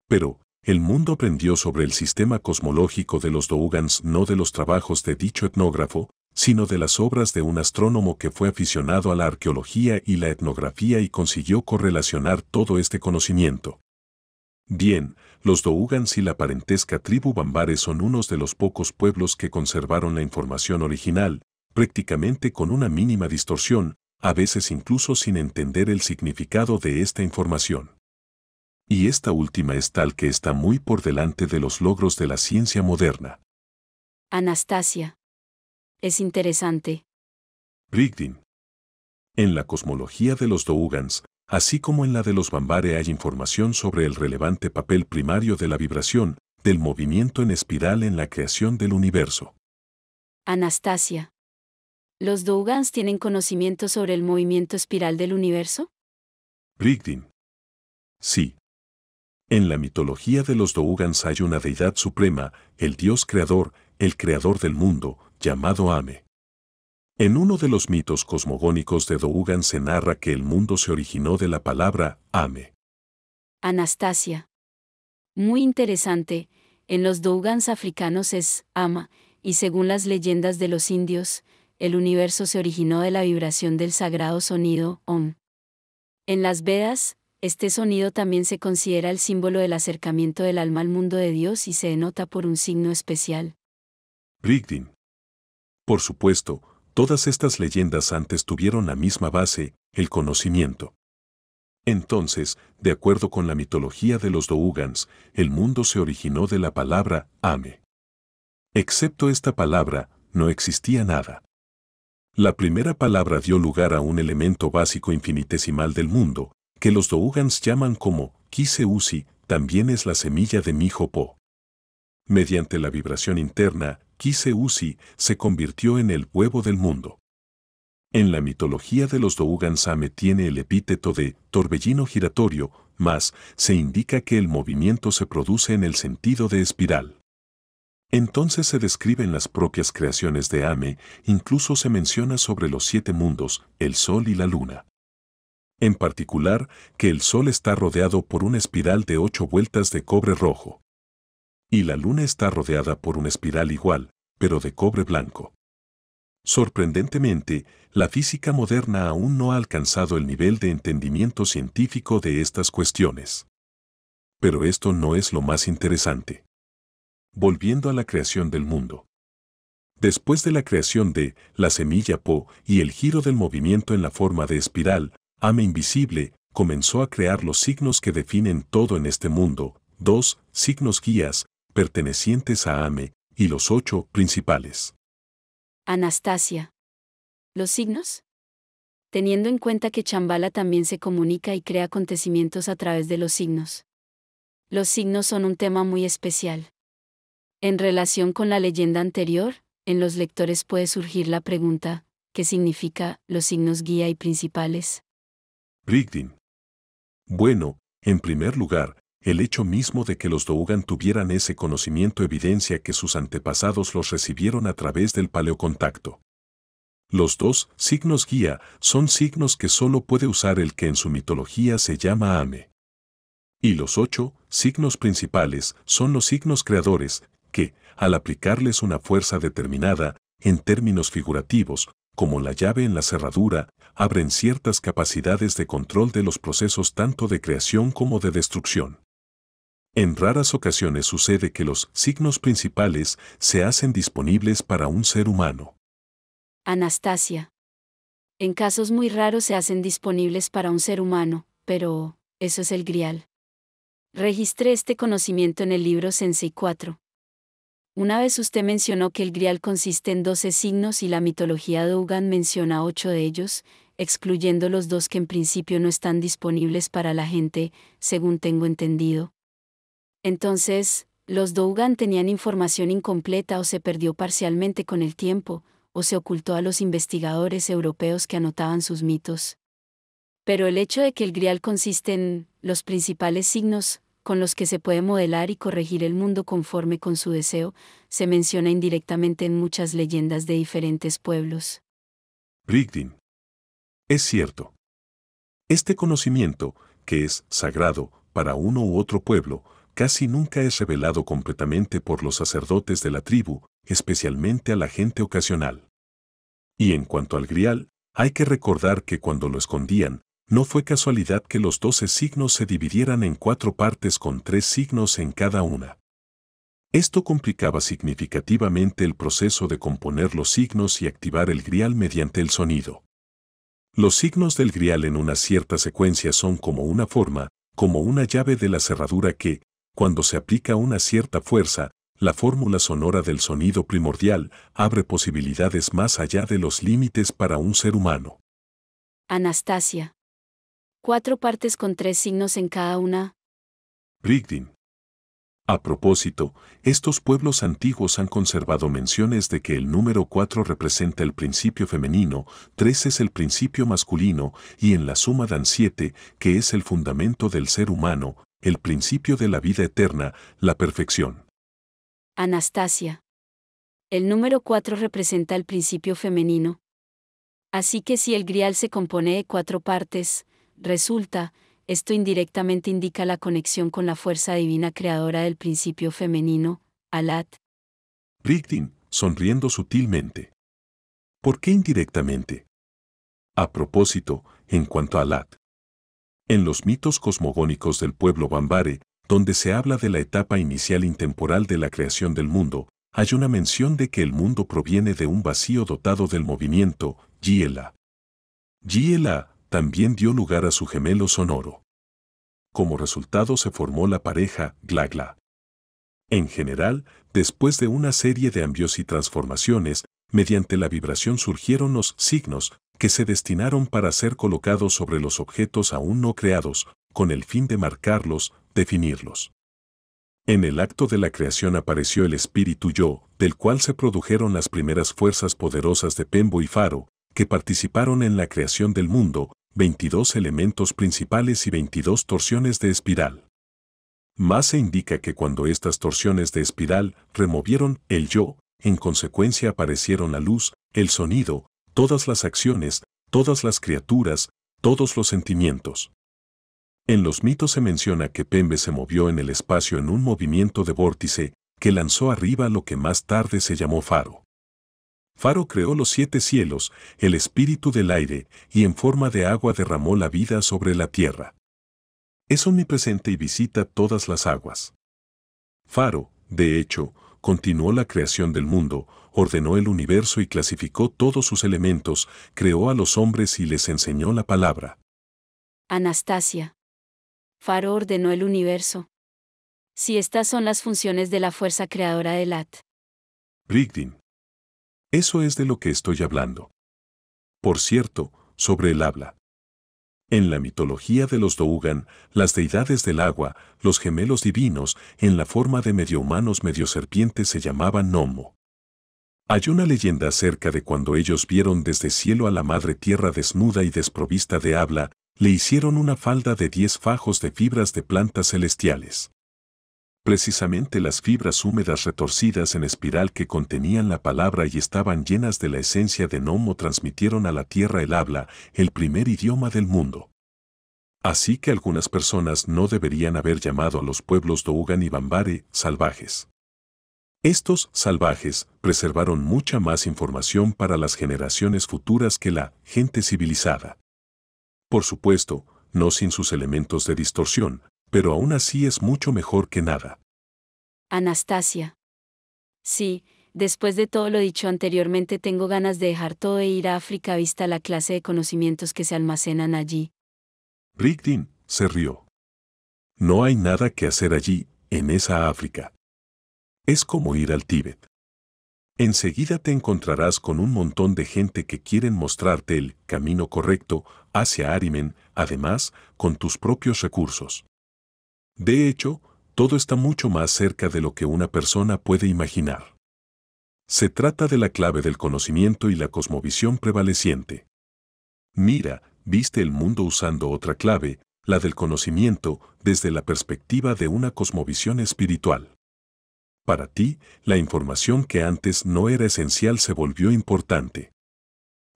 Pero, el mundo aprendió sobre el sistema cosmológico de los Dougans no de los trabajos de dicho etnógrafo, sino de las obras de un astrónomo que fue aficionado a la arqueología y la etnografía y consiguió correlacionar todo este conocimiento. Bien, los Dougans y la parentesca tribu Bambare son unos de los pocos pueblos que conservaron la información original, prácticamente con una mínima distorsión, a veces incluso sin entender el significado de esta información. Y esta última es tal que está muy por delante de los logros de la ciencia moderna. Anastasia. Es interesante. Brigdin. En la cosmología de los Dougans, así como en la de los Bambare hay información sobre el relevante papel primario de la vibración, del movimiento en espiral en la creación del universo. Anastasia. ¿Los Dougans tienen conocimiento sobre el movimiento espiral del universo? Brigdin. Sí. En la mitología de los Dougans hay una deidad suprema, el dios creador, el creador del mundo, llamado Ame. En uno de los mitos cosmogónicos de Dougan se narra que el mundo se originó de la palabra Ame. Anastasia. Muy interesante, en los Dougans africanos es Ama, y según las leyendas de los indios, el universo se originó de la vibración del sagrado sonido Om. En las Vedas, este sonido también se considera el símbolo del acercamiento del alma al mundo de Dios y se denota por un signo especial. Brigdin. Por supuesto, todas estas leyendas antes tuvieron la misma base, el conocimiento. Entonces, de acuerdo con la mitología de los Dougans, el mundo se originó de la palabra Ame. Excepto esta palabra, no existía nada. La primera palabra dio lugar a un elemento básico infinitesimal del mundo, que los Dougans llaman como Kiseusi, también es la semilla de Mijopo. Mediante la vibración interna, Kiseusi se convirtió en el huevo del mundo. En la mitología de los Dougan-same tiene el epíteto de torbellino giratorio, más se indica que el movimiento se produce en el sentido de espiral. Entonces se describen las propias creaciones de Ame, incluso se menciona sobre los siete mundos, el Sol y la Luna. En particular, que el Sol está rodeado por una espiral de ocho vueltas de cobre rojo y la Luna está rodeada por una espiral igual, pero de cobre blanco. Sorprendentemente, la física moderna aún no ha alcanzado el nivel de entendimiento científico de estas cuestiones. Pero esto no es lo más interesante. Volviendo a la creación del mundo. Después de la creación de la semilla Po y el giro del movimiento en la forma de espiral, Ame Invisible comenzó a crear los signos que definen todo en este mundo, dos signos guías, pertenecientes a Ame, y los ocho principales. Anastasia. ¿Los signos? Teniendo en cuenta que Chambala también se comunica y crea acontecimientos a través de los signos. Los signos son un tema muy especial. En relación con la leyenda anterior, en los lectores puede surgir la pregunta, ¿qué significa los signos guía y principales? Brigdin. Bueno, en primer lugar, el hecho mismo de que los Dougan tuvieran ese conocimiento evidencia que sus antepasados los recibieron a través del paleocontacto. Los dos signos guía son signos que solo puede usar el que en su mitología se llama Ame. Y los ocho signos principales son los signos creadores, que, al aplicarles una fuerza determinada, en términos figurativos, como la llave en la cerradura, abren ciertas capacidades de control de los procesos tanto de creación como de destrucción. En raras ocasiones sucede que los signos principales se hacen disponibles para un ser humano. Anastasia. En casos muy raros se hacen disponibles para un ser humano, pero eso es el grial. Registré este conocimiento en el libro Sensei 4. Una vez usted mencionó que el grial consiste en 12 signos y la mitología de Ugan menciona 8 de ellos, excluyendo los dos que en principio no están disponibles para la gente, según tengo entendido. Entonces, los Dougan tenían información incompleta o se perdió parcialmente con el tiempo, o se ocultó a los investigadores europeos que anotaban sus mitos. Pero el hecho de que el grial consiste en los principales signos con los que se puede modelar y corregir el mundo conforme con su deseo, se menciona indirectamente en muchas leyendas de diferentes pueblos. Brigdin. Es cierto. Este conocimiento, que es sagrado para uno u otro pueblo, casi nunca es revelado completamente por los sacerdotes de la tribu, especialmente a la gente ocasional. Y en cuanto al grial, hay que recordar que cuando lo escondían, no fue casualidad que los doce signos se dividieran en cuatro partes con tres signos en cada una. Esto complicaba significativamente el proceso de componer los signos y activar el grial mediante el sonido. Los signos del grial en una cierta secuencia son como una forma, como una llave de la cerradura que, cuando se aplica una cierta fuerza, la fórmula sonora del sonido primordial abre posibilidades más allá de los límites para un ser humano. Anastasia. Cuatro partes con tres signos en cada una. Brigdin. A propósito, estos pueblos antiguos han conservado menciones de que el número 4 representa el principio femenino, 3 es el principio masculino y en la suma dan 7, que es el fundamento del ser humano, el principio de la vida eterna, la perfección. Anastasia. El número 4 representa el principio femenino. Así que si el grial se compone de cuatro partes, resulta, esto indirectamente indica la conexión con la fuerza divina creadora del principio femenino, Alat. Rigdin, sonriendo sutilmente. ¿Por qué indirectamente? A propósito, en cuanto a Alat. En los mitos cosmogónicos del pueblo Bambare, donde se habla de la etapa inicial intemporal de la creación del mundo, hay una mención de que el mundo proviene de un vacío dotado del movimiento, Giela. Giela, también dio lugar a su gemelo sonoro. Como resultado se formó la pareja Glagla. En general, después de una serie de cambios y transformaciones, mediante la vibración surgieron los signos que se destinaron para ser colocados sobre los objetos aún no creados, con el fin de marcarlos, definirlos. En el acto de la creación apareció el espíritu yo, del cual se produjeron las primeras fuerzas poderosas de Pembo y Faro, que participaron en la creación del mundo, 22 elementos principales y 22 torsiones de espiral. Más se indica que cuando estas torsiones de espiral removieron el yo, en consecuencia aparecieron la luz, el sonido, todas las acciones, todas las criaturas, todos los sentimientos. En los mitos se menciona que Pembe se movió en el espacio en un movimiento de vórtice que lanzó arriba lo que más tarde se llamó faro. Faro creó los siete cielos, el espíritu del aire, y en forma de agua derramó la vida sobre la tierra. Es omnipresente y visita todas las aguas. Faro, de hecho, continuó la creación del mundo, ordenó el universo y clasificó todos sus elementos, creó a los hombres y les enseñó la palabra. Anastasia. Faro ordenó el universo. Si estas son las funciones de la fuerza creadora de Lat. Brigdin. Eso es de lo que estoy hablando. Por cierto, sobre el habla. En la mitología de los Dougan, las deidades del agua, los gemelos divinos, en la forma de medio humanos medio serpientes se llamaban Nomo. Hay una leyenda acerca de cuando ellos vieron desde cielo a la madre tierra desnuda y desprovista de habla, le hicieron una falda de diez fajos de fibras de plantas celestiales. Precisamente las fibras húmedas retorcidas en espiral que contenían la palabra y estaban llenas de la esencia de Nomo transmitieron a la tierra el habla, el primer idioma del mundo. Así que algunas personas no deberían haber llamado a los pueblos Dougan y Bambare salvajes. Estos salvajes preservaron mucha más información para las generaciones futuras que la gente civilizada. Por supuesto, no sin sus elementos de distorsión, pero aún así es mucho mejor que nada. Anastasia. Sí, después de todo lo dicho anteriormente tengo ganas de dejar todo e ir a África vista la clase de conocimientos que se almacenan allí. Rigdin se rió. No hay nada que hacer allí, en esa África. Es como ir al Tíbet. Enseguida te encontrarás con un montón de gente que quieren mostrarte el camino correcto hacia Arimen, además, con tus propios recursos. De hecho, todo está mucho más cerca de lo que una persona puede imaginar. Se trata de la clave del conocimiento y la cosmovisión prevaleciente. Mira, viste el mundo usando otra clave, la del conocimiento, desde la perspectiva de una cosmovisión espiritual. Para ti, la información que antes no era esencial se volvió importante.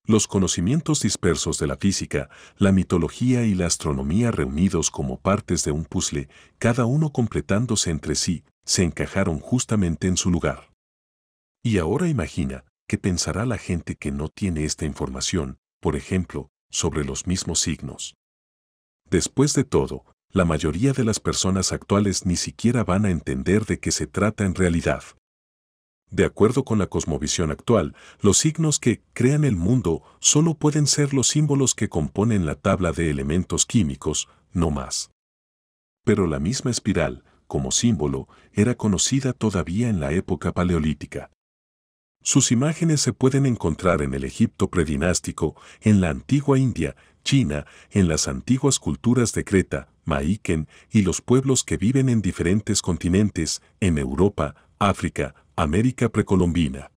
Los conocimientos dispersos de la física, la mitología y la astronomía reunidos como partes de un puzzle, cada uno completándose entre sí, se encajaron justamente en su lugar. Y ahora imagina, ¿qué pensará la gente que no tiene esta información, por ejemplo, sobre los mismos signos? Después de todo, la mayoría de las personas actuales ni siquiera van a entender de qué se trata en realidad. De acuerdo con la cosmovisión actual, los signos que crean el mundo solo pueden ser los símbolos que componen la tabla de elementos químicos, no más. Pero la misma espiral, como símbolo, era conocida todavía en la época paleolítica. Sus imágenes se pueden encontrar en el Egipto predinástico, en la antigua India, China, en las antiguas culturas de Creta, Maiken y los pueblos que viven en diferentes continentes, en Europa, África, América precolombina.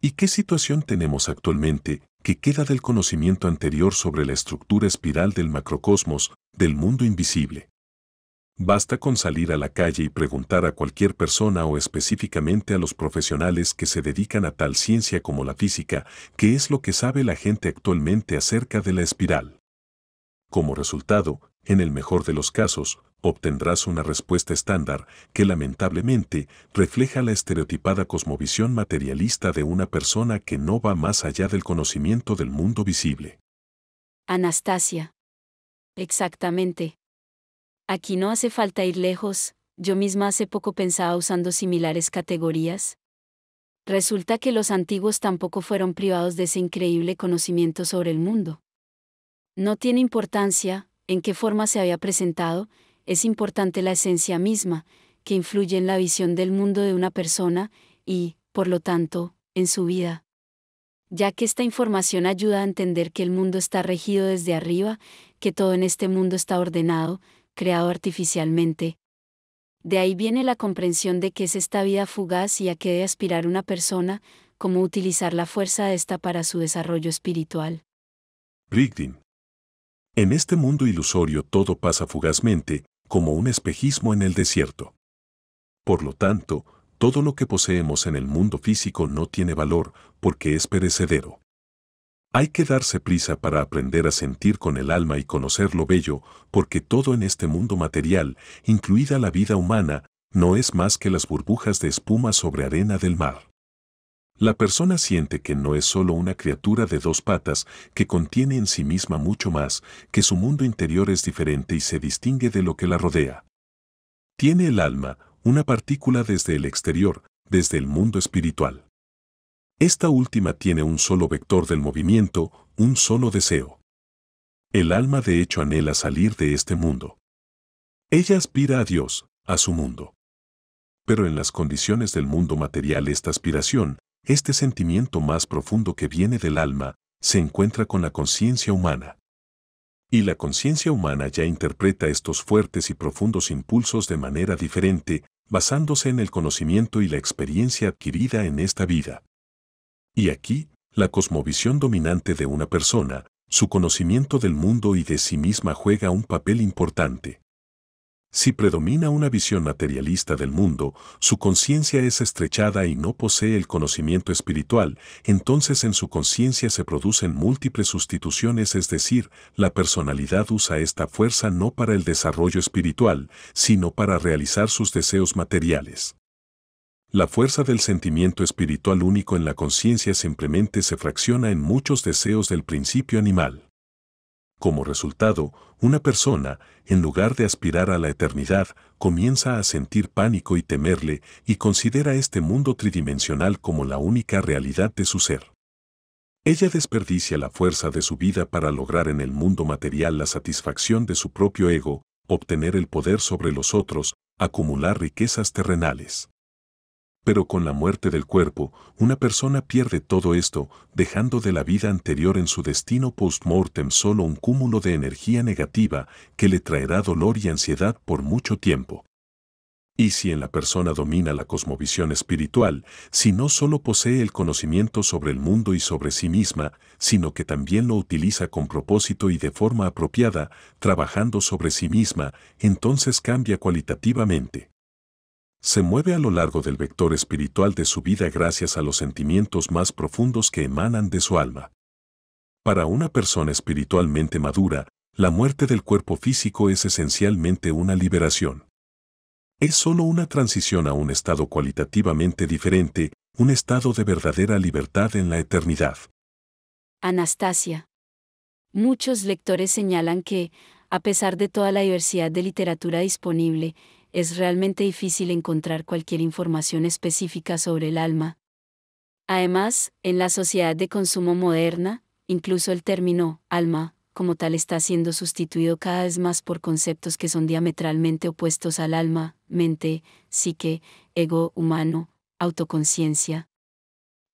¿Y qué situación tenemos actualmente que queda del conocimiento anterior sobre la estructura espiral del macrocosmos, del mundo invisible? Basta con salir a la calle y preguntar a cualquier persona o específicamente a los profesionales que se dedican a tal ciencia como la física, qué es lo que sabe la gente actualmente acerca de la espiral. Como resultado, en el mejor de los casos, obtendrás una respuesta estándar que lamentablemente refleja la estereotipada cosmovisión materialista de una persona que no va más allá del conocimiento del mundo visible. Anastasia. Exactamente. Aquí no hace falta ir lejos, yo misma hace poco pensaba usando similares categorías. Resulta que los antiguos tampoco fueron privados de ese increíble conocimiento sobre el mundo. No tiene importancia en qué forma se había presentado, es importante la esencia misma, que influye en la visión del mundo de una persona y, por lo tanto, en su vida. Ya que esta información ayuda a entender que el mundo está regido desde arriba, que todo en este mundo está ordenado, creado artificialmente. De ahí viene la comprensión de qué es esta vida fugaz y a qué debe aspirar una persona, cómo utilizar la fuerza esta para su desarrollo espiritual. Brigdin. En este mundo ilusorio todo pasa fugazmente, como un espejismo en el desierto. Por lo tanto, todo lo que poseemos en el mundo físico no tiene valor, porque es perecedero. Hay que darse prisa para aprender a sentir con el alma y conocer lo bello, porque todo en este mundo material, incluida la vida humana, no es más que las burbujas de espuma sobre arena del mar. La persona siente que no es solo una criatura de dos patas, que contiene en sí misma mucho más, que su mundo interior es diferente y se distingue de lo que la rodea. Tiene el alma, una partícula desde el exterior, desde el mundo espiritual. Esta última tiene un solo vector del movimiento, un solo deseo. El alma de hecho anhela salir de este mundo. Ella aspira a Dios, a su mundo. Pero en las condiciones del mundo material esta aspiración, este sentimiento más profundo que viene del alma se encuentra con la conciencia humana. Y la conciencia humana ya interpreta estos fuertes y profundos impulsos de manera diferente, basándose en el conocimiento y la experiencia adquirida en esta vida. Y aquí, la cosmovisión dominante de una persona, su conocimiento del mundo y de sí misma juega un papel importante. Si predomina una visión materialista del mundo, su conciencia es estrechada y no posee el conocimiento espiritual, entonces en su conciencia se producen múltiples sustituciones, es decir, la personalidad usa esta fuerza no para el desarrollo espiritual, sino para realizar sus deseos materiales. La fuerza del sentimiento espiritual único en la conciencia simplemente se fracciona en muchos deseos del principio animal. Como resultado, una persona, en lugar de aspirar a la eternidad, comienza a sentir pánico y temerle y considera este mundo tridimensional como la única realidad de su ser. Ella desperdicia la fuerza de su vida para lograr en el mundo material la satisfacción de su propio ego, obtener el poder sobre los otros, acumular riquezas terrenales. Pero con la muerte del cuerpo, una persona pierde todo esto, dejando de la vida anterior en su destino post-mortem solo un cúmulo de energía negativa que le traerá dolor y ansiedad por mucho tiempo. Y si en la persona domina la cosmovisión espiritual, si no solo posee el conocimiento sobre el mundo y sobre sí misma, sino que también lo utiliza con propósito y de forma apropiada, trabajando sobre sí misma, entonces cambia cualitativamente. Se mueve a lo largo del vector espiritual de su vida gracias a los sentimientos más profundos que emanan de su alma. Para una persona espiritualmente madura, la muerte del cuerpo físico es esencialmente una liberación. Es solo una transición a un estado cualitativamente diferente, un estado de verdadera libertad en la eternidad. Anastasia. Muchos lectores señalan que, a pesar de toda la diversidad de literatura disponible, es realmente difícil encontrar cualquier información específica sobre el alma. Además, en la sociedad de consumo moderna, incluso el término alma como tal está siendo sustituido cada vez más por conceptos que son diametralmente opuestos al alma, mente, psique, ego humano, autoconciencia.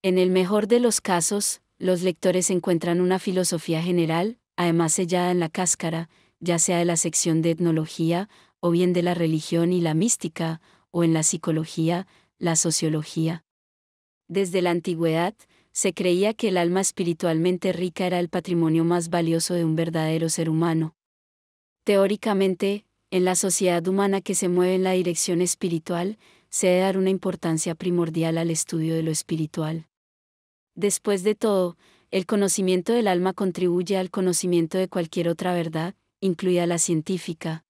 En el mejor de los casos, los lectores encuentran una filosofía general, además sellada en la cáscara, ya sea de la sección de etnología, o bien de la religión y la mística, o en la psicología, la sociología. Desde la antigüedad, se creía que el alma espiritualmente rica era el patrimonio más valioso de un verdadero ser humano. Teóricamente, en la sociedad humana que se mueve en la dirección espiritual, se debe dar una importancia primordial al estudio de lo espiritual. Después de todo, el conocimiento del alma contribuye al conocimiento de cualquier otra verdad, incluida la científica.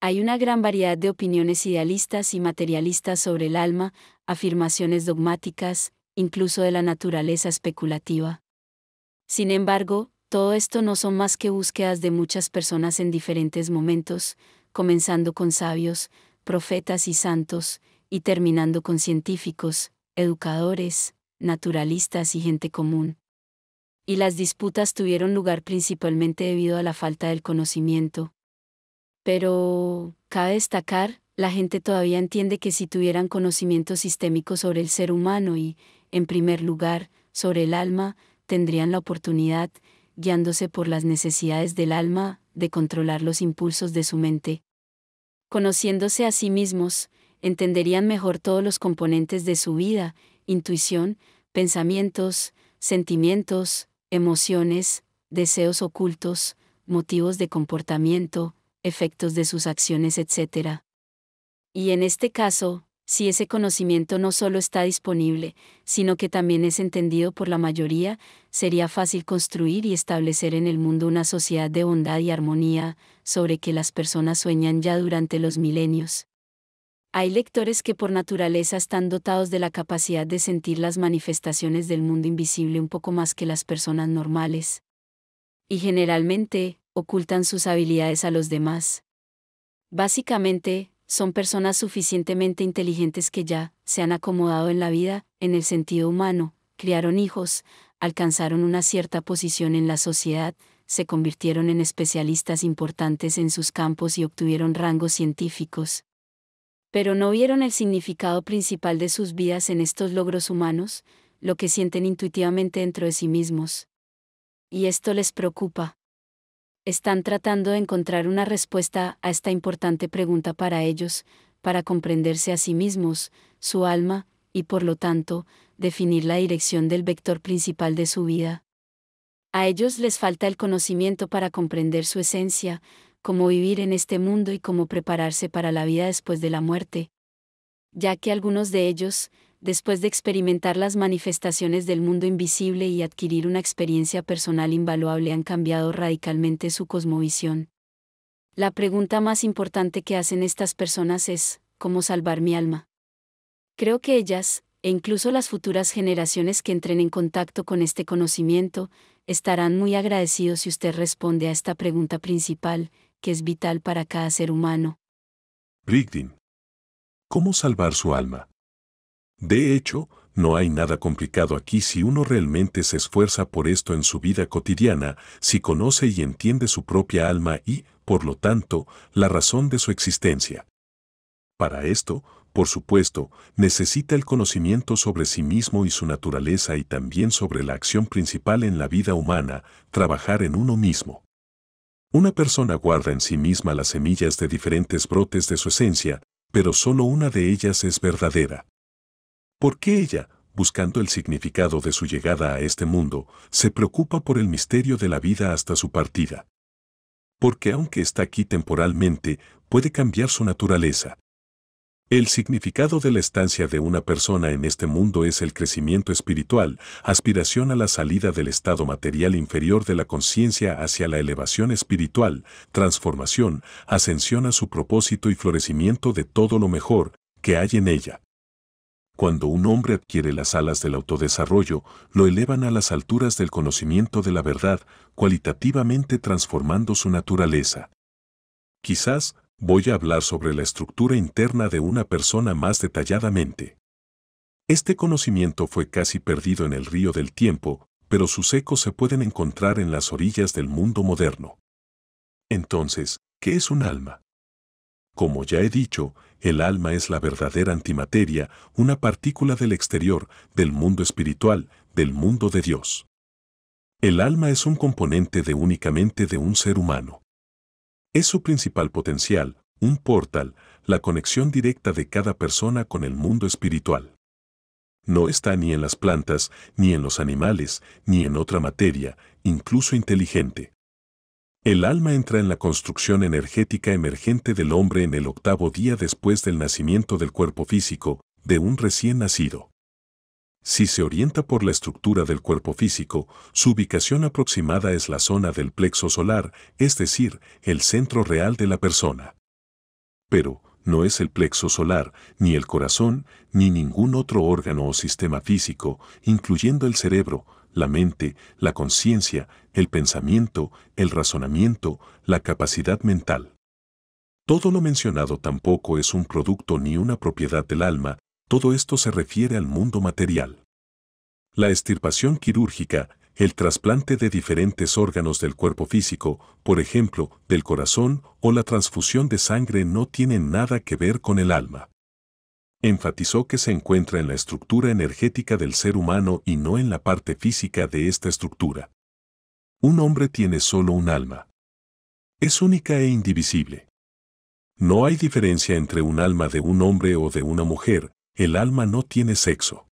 Hay una gran variedad de opiniones idealistas y materialistas sobre el alma, afirmaciones dogmáticas, incluso de la naturaleza especulativa. Sin embargo, todo esto no son más que búsquedas de muchas personas en diferentes momentos, comenzando con sabios, profetas y santos, y terminando con científicos, educadores, naturalistas y gente común. Y las disputas tuvieron lugar principalmente debido a la falta del conocimiento. Pero, cabe destacar, la gente todavía entiende que si tuvieran conocimiento sistémico sobre el ser humano y, en primer lugar, sobre el alma, tendrían la oportunidad, guiándose por las necesidades del alma, de controlar los impulsos de su mente. Conociéndose a sí mismos, entenderían mejor todos los componentes de su vida, intuición, pensamientos, sentimientos, emociones, deseos ocultos, motivos de comportamiento, efectos de sus acciones, etc. Y en este caso, si ese conocimiento no solo está disponible, sino que también es entendido por la mayoría, sería fácil construir y establecer en el mundo una sociedad de bondad y armonía, sobre que las personas sueñan ya durante los milenios. Hay lectores que por naturaleza están dotados de la capacidad de sentir las manifestaciones del mundo invisible un poco más que las personas normales. Y generalmente, ocultan sus habilidades a los demás. Básicamente, son personas suficientemente inteligentes que ya se han acomodado en la vida, en el sentido humano, criaron hijos, alcanzaron una cierta posición en la sociedad, se convirtieron en especialistas importantes en sus campos y obtuvieron rangos científicos. Pero no vieron el significado principal de sus vidas en estos logros humanos, lo que sienten intuitivamente dentro de sí mismos. Y esto les preocupa están tratando de encontrar una respuesta a esta importante pregunta para ellos, para comprenderse a sí mismos, su alma, y por lo tanto, definir la dirección del vector principal de su vida. A ellos les falta el conocimiento para comprender su esencia, cómo vivir en este mundo y cómo prepararse para la vida después de la muerte. Ya que algunos de ellos, después de experimentar las manifestaciones del mundo invisible y adquirir una experiencia personal invaluable, han cambiado radicalmente su cosmovisión. La pregunta más importante que hacen estas personas es, ¿cómo salvar mi alma? Creo que ellas, e incluso las futuras generaciones que entren en contacto con este conocimiento, estarán muy agradecidos si usted responde a esta pregunta principal, que es vital para cada ser humano. Brigdin. ¿Cómo salvar su alma? De hecho, no hay nada complicado aquí si uno realmente se esfuerza por esto en su vida cotidiana, si conoce y entiende su propia alma y, por lo tanto, la razón de su existencia. Para esto, por supuesto, necesita el conocimiento sobre sí mismo y su naturaleza y también sobre la acción principal en la vida humana, trabajar en uno mismo. Una persona guarda en sí misma las semillas de diferentes brotes de su esencia, pero solo una de ellas es verdadera. ¿Por qué ella, buscando el significado de su llegada a este mundo, se preocupa por el misterio de la vida hasta su partida? Porque aunque está aquí temporalmente, puede cambiar su naturaleza. El significado de la estancia de una persona en este mundo es el crecimiento espiritual, aspiración a la salida del estado material inferior de la conciencia hacia la elevación espiritual, transformación, ascensión a su propósito y florecimiento de todo lo mejor que hay en ella. Cuando un hombre adquiere las alas del autodesarrollo, lo elevan a las alturas del conocimiento de la verdad, cualitativamente transformando su naturaleza. Quizás voy a hablar sobre la estructura interna de una persona más detalladamente. Este conocimiento fue casi perdido en el río del tiempo, pero sus ecos se pueden encontrar en las orillas del mundo moderno. Entonces, ¿qué es un alma? Como ya he dicho, el alma es la verdadera antimateria, una partícula del exterior, del mundo espiritual, del mundo de Dios. El alma es un componente de únicamente de un ser humano. Es su principal potencial, un portal, la conexión directa de cada persona con el mundo espiritual. No está ni en las plantas, ni en los animales, ni en otra materia, incluso inteligente. El alma entra en la construcción energética emergente del hombre en el octavo día después del nacimiento del cuerpo físico, de un recién nacido. Si se orienta por la estructura del cuerpo físico, su ubicación aproximada es la zona del plexo solar, es decir, el centro real de la persona. Pero, no es el plexo solar, ni el corazón, ni ningún otro órgano o sistema físico, incluyendo el cerebro, la mente, la conciencia, el pensamiento, el razonamiento, la capacidad mental. Todo lo mencionado tampoco es un producto ni una propiedad del alma, todo esto se refiere al mundo material. La estirpación quirúrgica, el trasplante de diferentes órganos del cuerpo físico, por ejemplo, del corazón o la transfusión de sangre no tienen nada que ver con el alma. Enfatizó que se encuentra en la estructura energética del ser humano y no en la parte física de esta estructura. Un hombre tiene solo un alma. Es única e indivisible. No hay diferencia entre un alma de un hombre o de una mujer, el alma no tiene sexo.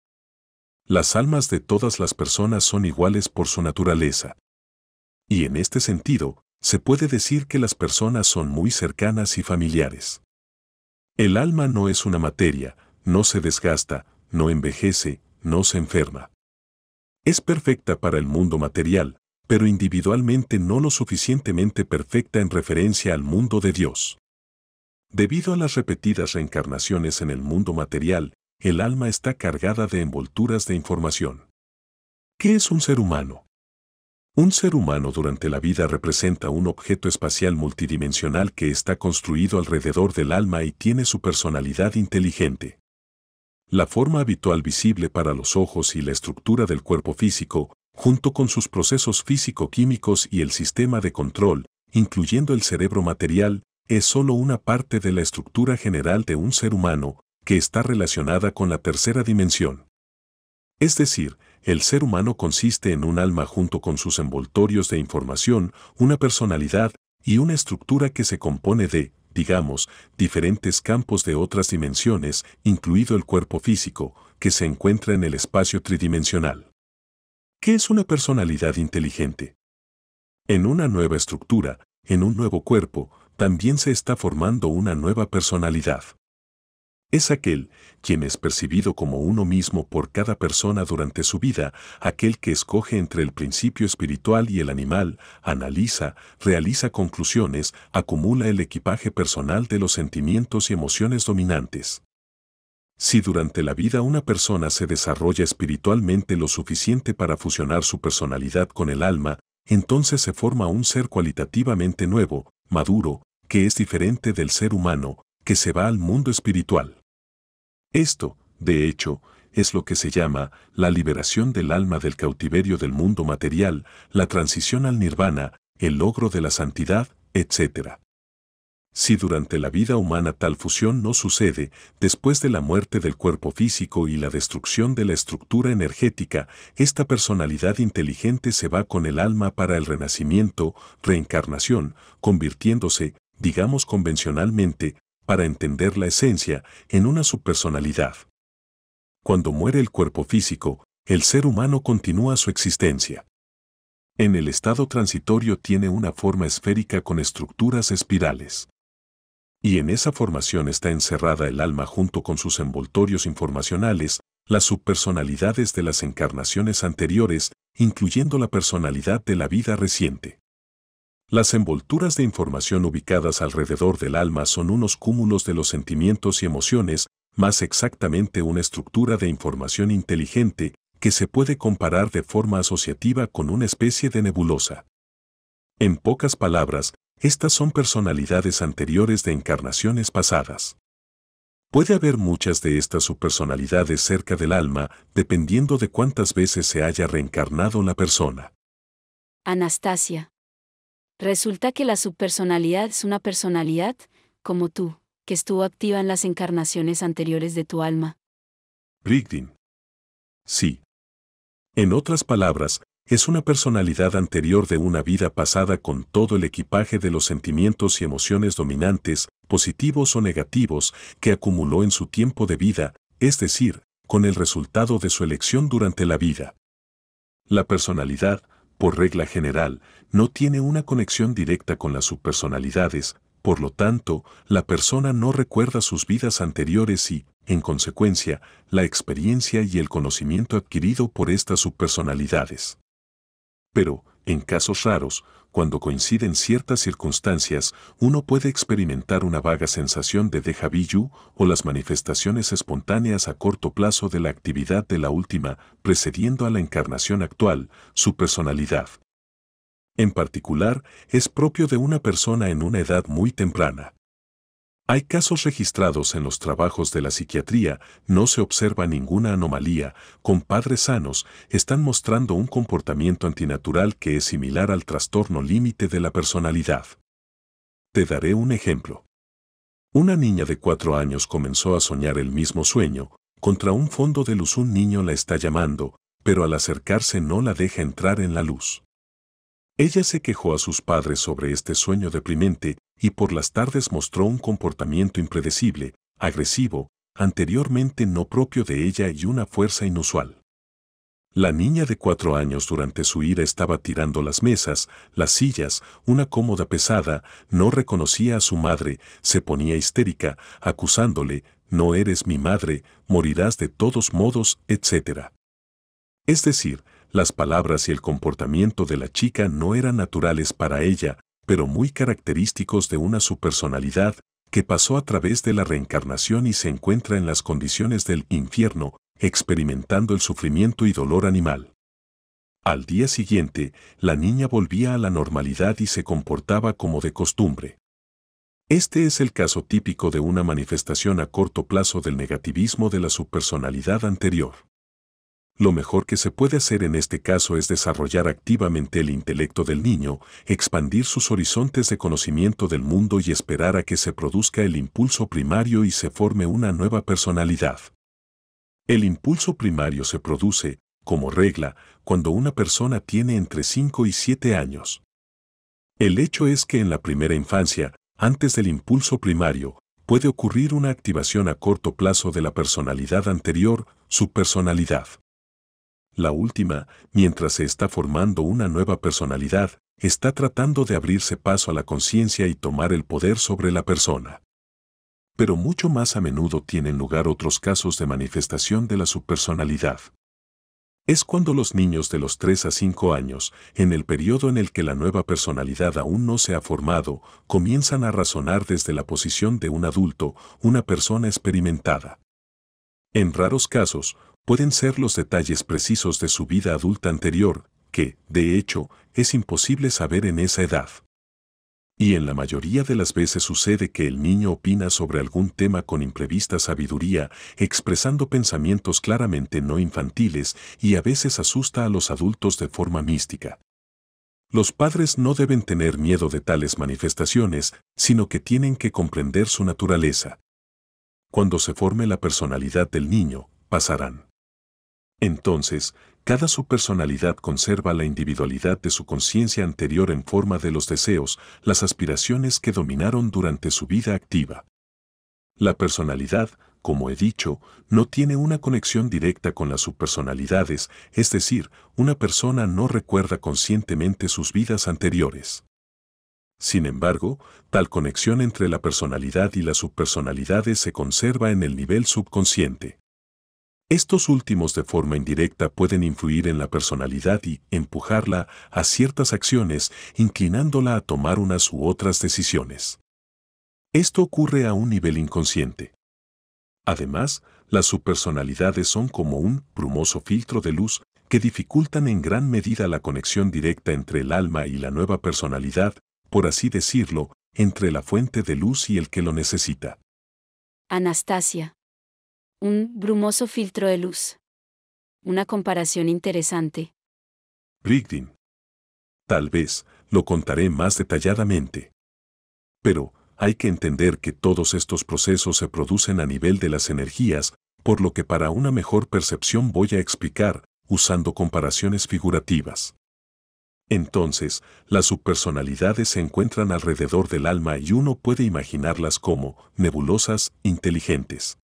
Las almas de todas las personas son iguales por su naturaleza. Y en este sentido, se puede decir que las personas son muy cercanas y familiares. El alma no es una materia, no se desgasta, no envejece, no se enferma. Es perfecta para el mundo material, pero individualmente no lo suficientemente perfecta en referencia al mundo de Dios. Debido a las repetidas reencarnaciones en el mundo material, el alma está cargada de envolturas de información. ¿Qué es un ser humano? Un ser humano durante la vida representa un objeto espacial multidimensional que está construido alrededor del alma y tiene su personalidad inteligente. La forma habitual visible para los ojos y la estructura del cuerpo físico, junto con sus procesos físico-químicos y el sistema de control, incluyendo el cerebro material, es solo una parte de la estructura general de un ser humano, que está relacionada con la tercera dimensión. Es decir, el ser humano consiste en un alma junto con sus envoltorios de información, una personalidad y una estructura que se compone de, digamos, diferentes campos de otras dimensiones, incluido el cuerpo físico, que se encuentra en el espacio tridimensional. ¿Qué es una personalidad inteligente? En una nueva estructura, en un nuevo cuerpo, también se está formando una nueva personalidad. Es aquel quien es percibido como uno mismo por cada persona durante su vida, aquel que escoge entre el principio espiritual y el animal, analiza, realiza conclusiones, acumula el equipaje personal de los sentimientos y emociones dominantes. Si durante la vida una persona se desarrolla espiritualmente lo suficiente para fusionar su personalidad con el alma, entonces se forma un ser cualitativamente nuevo, maduro, que es diferente del ser humano, que se va al mundo espiritual. Esto, de hecho, es lo que se llama la liberación del alma del cautiverio del mundo material, la transición al nirvana, el logro de la santidad, etc. Si durante la vida humana tal fusión no sucede, después de la muerte del cuerpo físico y la destrucción de la estructura energética, esta personalidad inteligente se va con el alma para el renacimiento, reencarnación, convirtiéndose, digamos convencionalmente, para entender la esencia en una subpersonalidad. Cuando muere el cuerpo físico, el ser humano continúa su existencia. En el estado transitorio tiene una forma esférica con estructuras espirales. Y en esa formación está encerrada el alma junto con sus envoltorios informacionales, las subpersonalidades de las encarnaciones anteriores, incluyendo la personalidad de la vida reciente. Las envolturas de información ubicadas alrededor del alma son unos cúmulos de los sentimientos y emociones, más exactamente una estructura de información inteligente que se puede comparar de forma asociativa con una especie de nebulosa. En pocas palabras, estas son personalidades anteriores de encarnaciones pasadas. Puede haber muchas de estas subpersonalidades cerca del alma, dependiendo de cuántas veces se haya reencarnado la persona. Anastasia. Resulta que la subpersonalidad es una personalidad, como tú, que estuvo activa en las encarnaciones anteriores de tu alma. Brigdin. Sí. En otras palabras, es una personalidad anterior de una vida pasada con todo el equipaje de los sentimientos y emociones dominantes, positivos o negativos, que acumuló en su tiempo de vida, es decir, con el resultado de su elección durante la vida. La personalidad, por regla general, no tiene una conexión directa con las subpersonalidades, por lo tanto, la persona no recuerda sus vidas anteriores y, en consecuencia, la experiencia y el conocimiento adquirido por estas subpersonalidades. Pero, en casos raros, cuando coinciden ciertas circunstancias, uno puede experimentar una vaga sensación de déjà vu o las manifestaciones espontáneas a corto plazo de la actividad de la última, precediendo a la encarnación actual, su personalidad. En particular, es propio de una persona en una edad muy temprana. Hay casos registrados en los trabajos de la psiquiatría, no se observa ninguna anomalía, con padres sanos, están mostrando un comportamiento antinatural que es similar al trastorno límite de la personalidad. Te daré un ejemplo. Una niña de cuatro años comenzó a soñar el mismo sueño, contra un fondo de luz un niño la está llamando, pero al acercarse no la deja entrar en la luz. Ella se quejó a sus padres sobre este sueño deprimente y por las tardes mostró un comportamiento impredecible, agresivo, anteriormente no propio de ella y una fuerza inusual. La niña de cuatro años durante su ira estaba tirando las mesas, las sillas, una cómoda pesada, no reconocía a su madre, se ponía histérica, acusándole, no eres mi madre, morirás de todos modos, etc. Es decir, las palabras y el comportamiento de la chica no eran naturales para ella, pero muy característicos de una su personalidad que pasó a través de la reencarnación y se encuentra en las condiciones del infierno, experimentando el sufrimiento y dolor animal. Al día siguiente, la niña volvía a la normalidad y se comportaba como de costumbre. Este es el caso típico de una manifestación a corto plazo del negativismo de la subpersonalidad anterior. Lo mejor que se puede hacer en este caso es desarrollar activamente el intelecto del niño, expandir sus horizontes de conocimiento del mundo y esperar a que se produzca el impulso primario y se forme una nueva personalidad. El impulso primario se produce, como regla, cuando una persona tiene entre 5 y 7 años. El hecho es que en la primera infancia, antes del impulso primario, puede ocurrir una activación a corto plazo de la personalidad anterior, su personalidad. La última, mientras se está formando una nueva personalidad, está tratando de abrirse paso a la conciencia y tomar el poder sobre la persona. Pero mucho más a menudo tienen lugar otros casos de manifestación de la subpersonalidad. Es cuando los niños de los 3 a 5 años, en el periodo en el que la nueva personalidad aún no se ha formado, comienzan a razonar desde la posición de un adulto, una persona experimentada. En raros casos, pueden ser los detalles precisos de su vida adulta anterior, que, de hecho, es imposible saber en esa edad. Y en la mayoría de las veces sucede que el niño opina sobre algún tema con imprevista sabiduría, expresando pensamientos claramente no infantiles y a veces asusta a los adultos de forma mística. Los padres no deben tener miedo de tales manifestaciones, sino que tienen que comprender su naturaleza. Cuando se forme la personalidad del niño, pasarán. Entonces, cada subpersonalidad conserva la individualidad de su conciencia anterior en forma de los deseos, las aspiraciones que dominaron durante su vida activa. La personalidad, como he dicho, no tiene una conexión directa con las subpersonalidades, es decir, una persona no recuerda conscientemente sus vidas anteriores. Sin embargo, tal conexión entre la personalidad y las subpersonalidades se conserva en el nivel subconsciente. Estos últimos de forma indirecta pueden influir en la personalidad y empujarla a ciertas acciones, inclinándola a tomar unas u otras decisiones. Esto ocurre a un nivel inconsciente. Además, las subpersonalidades son como un brumoso filtro de luz que dificultan en gran medida la conexión directa entre el alma y la nueva personalidad, por así decirlo, entre la fuente de luz y el que lo necesita. Anastasia. Un brumoso filtro de luz. Una comparación interesante. Brigdin. Tal vez, lo contaré más detalladamente. Pero, hay que entender que todos estos procesos se producen a nivel de las energías, por lo que para una mejor percepción voy a explicar, usando comparaciones figurativas. Entonces, las subpersonalidades se encuentran alrededor del alma y uno puede imaginarlas como nebulosas inteligentes.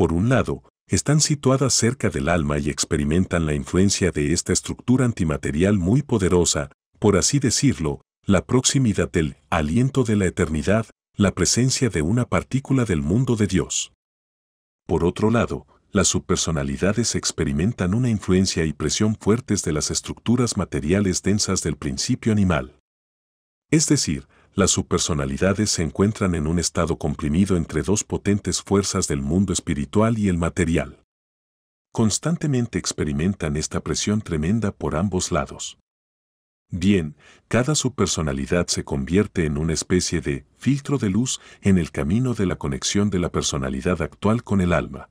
Por un lado, están situadas cerca del alma y experimentan la influencia de esta estructura antimaterial muy poderosa, por así decirlo, la proximidad del aliento de la eternidad, la presencia de una partícula del mundo de Dios. Por otro lado, las subpersonalidades experimentan una influencia y presión fuertes de las estructuras materiales densas del principio animal. Es decir, las subpersonalidades se encuentran en un estado comprimido entre dos potentes fuerzas del mundo espiritual y el material. Constantemente experimentan esta presión tremenda por ambos lados. Bien, cada subpersonalidad se convierte en una especie de filtro de luz en el camino de la conexión de la personalidad actual con el alma.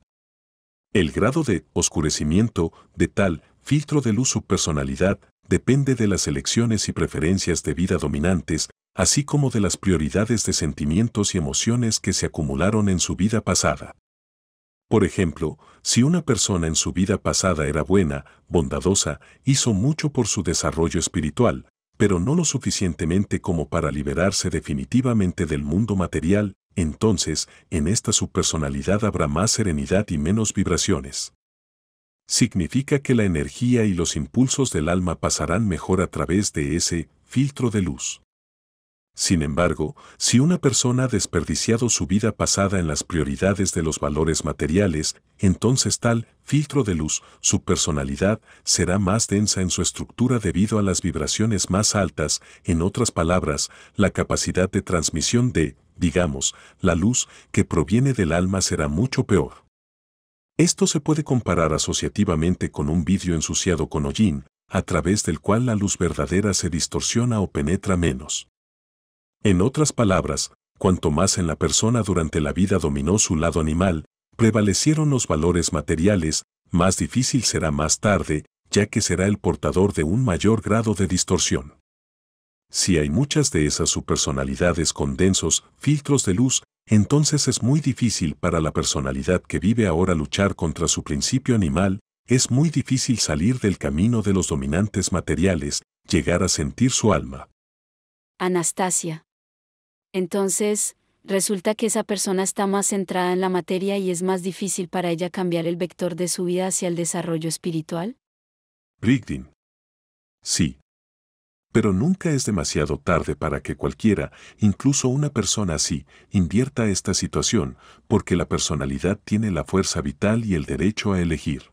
El grado de oscurecimiento de tal filtro de luz subpersonalidad depende de las elecciones y preferencias de vida dominantes así como de las prioridades de sentimientos y emociones que se acumularon en su vida pasada. Por ejemplo, si una persona en su vida pasada era buena, bondadosa, hizo mucho por su desarrollo espiritual, pero no lo suficientemente como para liberarse definitivamente del mundo material, entonces, en esta subpersonalidad habrá más serenidad y menos vibraciones. Significa que la energía y los impulsos del alma pasarán mejor a través de ese filtro de luz. Sin embargo, si una persona ha desperdiciado su vida pasada en las prioridades de los valores materiales, entonces tal filtro de luz, su personalidad, será más densa en su estructura debido a las vibraciones más altas, en otras palabras, la capacidad de transmisión de, digamos, la luz que proviene del alma será mucho peor. Esto se puede comparar asociativamente con un vidrio ensuciado con hollín, a través del cual la luz verdadera se distorsiona o penetra menos. En otras palabras, cuanto más en la persona durante la vida dominó su lado animal, prevalecieron los valores materiales, más difícil será más tarde, ya que será el portador de un mayor grado de distorsión. Si hay muchas de esas subpersonalidades con densos filtros de luz, entonces es muy difícil para la personalidad que vive ahora luchar contra su principio animal, es muy difícil salir del camino de los dominantes materiales, llegar a sentir su alma. Anastasia. Entonces, resulta que esa persona está más centrada en la materia y es más difícil para ella cambiar el vector de su vida hacia el desarrollo espiritual? Brigdin. Sí. Pero nunca es demasiado tarde para que cualquiera, incluso una persona así, invierta esta situación, porque la personalidad tiene la fuerza vital y el derecho a elegir.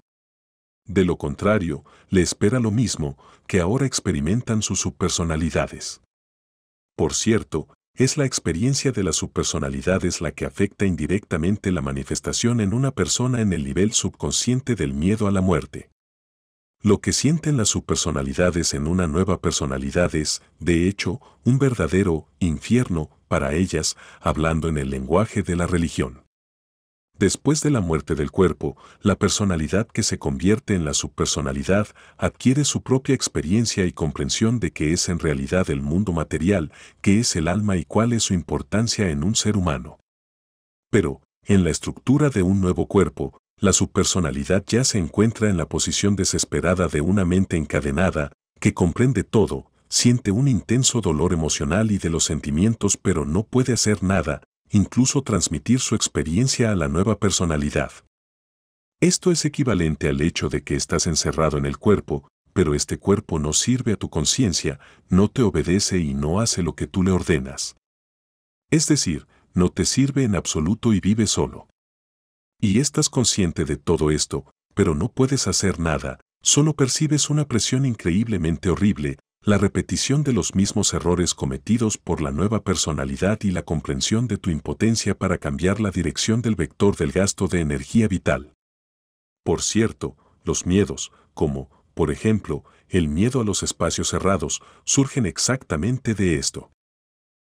De lo contrario, le espera lo mismo que ahora experimentan sus subpersonalidades. Por cierto, es la experiencia de la subpersonalidad es la que afecta indirectamente la manifestación en una persona en el nivel subconsciente del miedo a la muerte. Lo que sienten las subpersonalidades en una nueva personalidad es, de hecho, un verdadero infierno para ellas, hablando en el lenguaje de la religión. Después de la muerte del cuerpo, la personalidad que se convierte en la subpersonalidad adquiere su propia experiencia y comprensión de qué es en realidad el mundo material, qué es el alma y cuál es su importancia en un ser humano. Pero, en la estructura de un nuevo cuerpo, la subpersonalidad ya se encuentra en la posición desesperada de una mente encadenada, que comprende todo, siente un intenso dolor emocional y de los sentimientos pero no puede hacer nada, incluso transmitir su experiencia a la nueva personalidad. Esto es equivalente al hecho de que estás encerrado en el cuerpo, pero este cuerpo no sirve a tu conciencia, no te obedece y no hace lo que tú le ordenas. Es decir, no te sirve en absoluto y vive solo. Y estás consciente de todo esto, pero no puedes hacer nada, solo percibes una presión increíblemente horrible, la repetición de los mismos errores cometidos por la nueva personalidad y la comprensión de tu impotencia para cambiar la dirección del vector del gasto de energía vital. Por cierto, los miedos, como, por ejemplo, el miedo a los espacios cerrados, surgen exactamente de esto.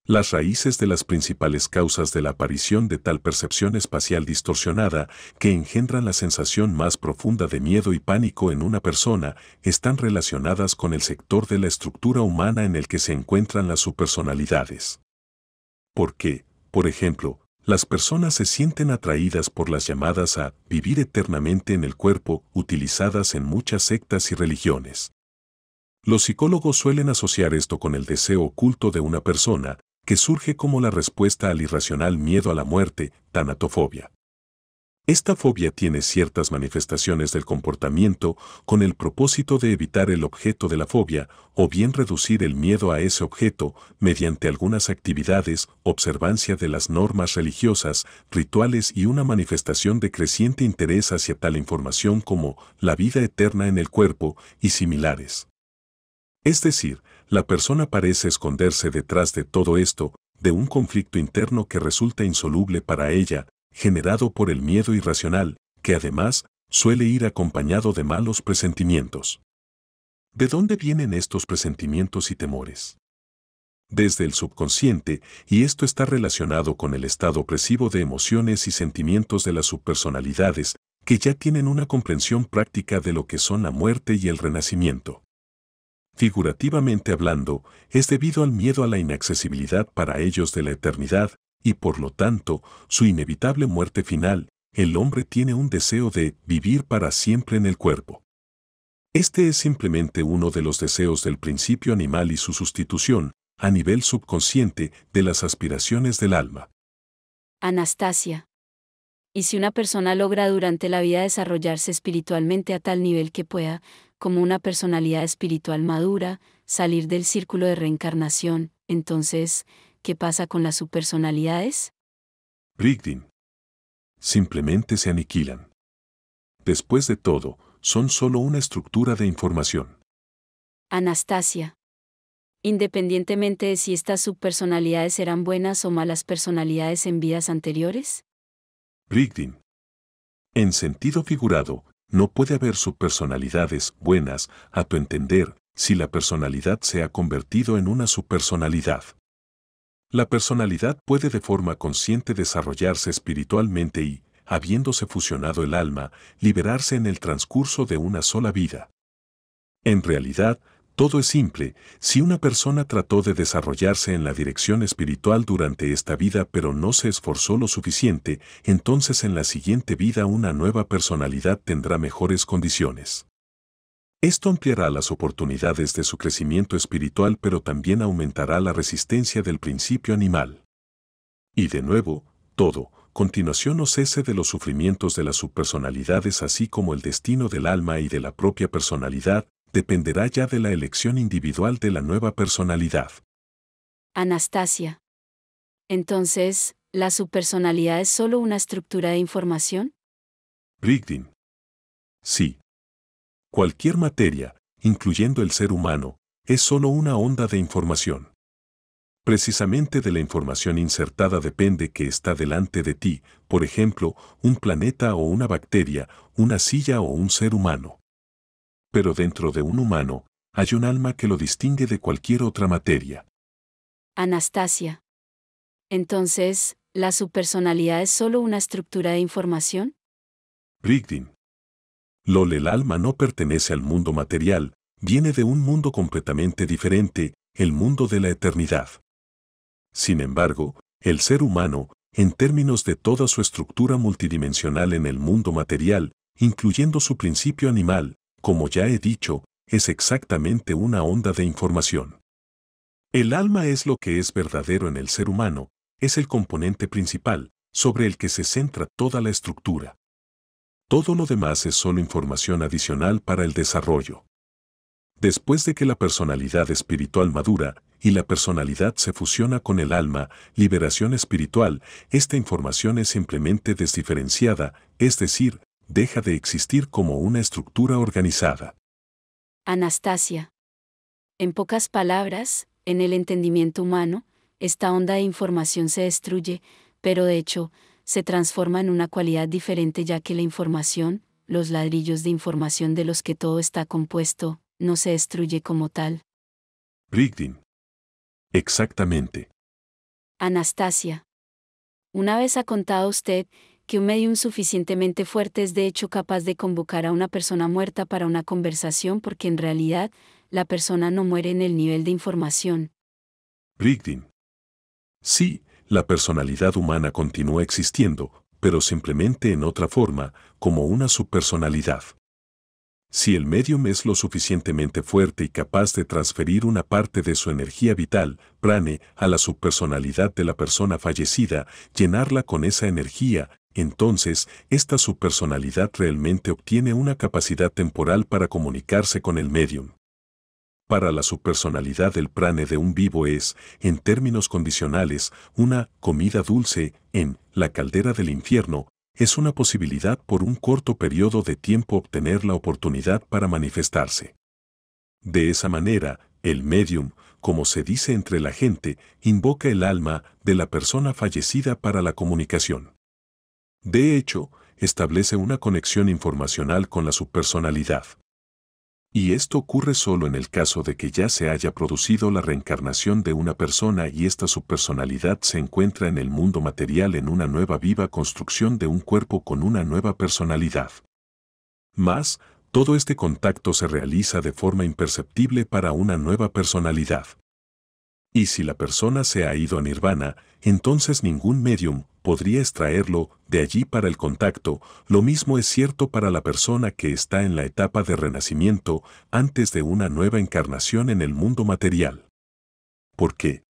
Las raíces de las principales causas de la aparición de tal percepción espacial distorsionada que engendran la sensación más profunda de miedo y pánico en una persona están relacionadas con el sector de la estructura humana en el que se encuentran las subpersonalidades. ¿Por qué, por ejemplo, las personas se sienten atraídas por las llamadas a vivir eternamente en el cuerpo utilizadas en muchas sectas y religiones. Los psicólogos suelen asociar esto con el deseo oculto de una persona, que surge como la respuesta al irracional miedo a la muerte, tanatofobia. Esta fobia tiene ciertas manifestaciones del comportamiento con el propósito de evitar el objeto de la fobia o bien reducir el miedo a ese objeto mediante algunas actividades, observancia de las normas religiosas, rituales y una manifestación de creciente interés hacia tal información como la vida eterna en el cuerpo y similares. Es decir, la persona parece esconderse detrás de todo esto, de un conflicto interno que resulta insoluble para ella, generado por el miedo irracional, que además suele ir acompañado de malos presentimientos. ¿De dónde vienen estos presentimientos y temores? Desde el subconsciente, y esto está relacionado con el estado opresivo de emociones y sentimientos de las subpersonalidades, que ya tienen una comprensión práctica de lo que son la muerte y el renacimiento figurativamente hablando, es debido al miedo a la inaccesibilidad para ellos de la eternidad, y por lo tanto, su inevitable muerte final, el hombre tiene un deseo de vivir para siempre en el cuerpo. Este es simplemente uno de los deseos del principio animal y su sustitución, a nivel subconsciente, de las aspiraciones del alma. Anastasia. Y si una persona logra durante la vida desarrollarse espiritualmente a tal nivel que pueda, como una personalidad espiritual madura, salir del círculo de reencarnación, entonces, ¿qué pasa con las subpersonalidades? Brigdin. Simplemente se aniquilan. Después de todo, son solo una estructura de información. Anastasia. Independientemente de si estas subpersonalidades eran buenas o malas personalidades en vidas anteriores? Brigdin. En sentido figurado, no puede haber subpersonalidades buenas, a tu entender, si la personalidad se ha convertido en una subpersonalidad. La personalidad puede de forma consciente desarrollarse espiritualmente y, habiéndose fusionado el alma, liberarse en el transcurso de una sola vida. En realidad, todo es simple, si una persona trató de desarrollarse en la dirección espiritual durante esta vida pero no se esforzó lo suficiente, entonces en la siguiente vida una nueva personalidad tendrá mejores condiciones. Esto ampliará las oportunidades de su crecimiento espiritual pero también aumentará la resistencia del principio animal. Y de nuevo, todo, continuación o cese de los sufrimientos de las subpersonalidades así como el destino del alma y de la propia personalidad, dependerá ya de la elección individual de la nueva personalidad. Anastasia. Entonces, ¿la subpersonalidad es solo una estructura de información? Brigdin. Sí. Cualquier materia, incluyendo el ser humano, es solo una onda de información. Precisamente de la información insertada depende que está delante de ti, por ejemplo, un planeta o una bacteria, una silla o un ser humano pero dentro de un humano, hay un alma que lo distingue de cualquier otra materia. Anastasia. Entonces, ¿la subpersonalidad es solo una estructura de información? Brigdin. Lol, el alma no pertenece al mundo material, viene de un mundo completamente diferente, el mundo de la eternidad. Sin embargo, el ser humano, en términos de toda su estructura multidimensional en el mundo material, incluyendo su principio animal, como ya he dicho, es exactamente una onda de información. El alma es lo que es verdadero en el ser humano, es el componente principal, sobre el que se centra toda la estructura. Todo lo demás es solo información adicional para el desarrollo. Después de que la personalidad espiritual madura y la personalidad se fusiona con el alma, liberación espiritual, esta información es simplemente desdiferenciada, es decir, deja de existir como una estructura organizada. Anastasia. En pocas palabras, en el entendimiento humano, esta onda de información se destruye, pero de hecho, se transforma en una cualidad diferente ya que la información, los ladrillos de información de los que todo está compuesto, no se destruye como tal. Brigdin. Exactamente. Anastasia. Una vez ha contado usted que un medium suficientemente fuerte es de hecho capaz de convocar a una persona muerta para una conversación porque en realidad la persona no muere en el nivel de información. Brigdin. Sí, la personalidad humana continúa existiendo, pero simplemente en otra forma, como una subpersonalidad. Si el medium es lo suficientemente fuerte y capaz de transferir una parte de su energía vital, prane, a la subpersonalidad de la persona fallecida, llenarla con esa energía, entonces esta subpersonalidad realmente obtiene una capacidad temporal para comunicarse con el medium para la subpersonalidad del prane de un vivo es, en términos condicionales, una comida dulce en la caldera del infierno, es una posibilidad por un corto periodo de tiempo obtener la oportunidad para manifestarse. De esa manera, el medium, como se dice entre la gente, invoca el alma de la persona fallecida para la comunicación. De hecho, establece una conexión informacional con la subpersonalidad. Y esto ocurre solo en el caso de que ya se haya producido la reencarnación de una persona y esta subpersonalidad se encuentra en el mundo material en una nueva viva construcción de un cuerpo con una nueva personalidad. Más, todo este contacto se realiza de forma imperceptible para una nueva personalidad. Y si la persona se ha ido a nirvana, entonces ningún medium podría extraerlo de allí para el contacto. Lo mismo es cierto para la persona que está en la etapa de renacimiento antes de una nueva encarnación en el mundo material. ¿Por qué?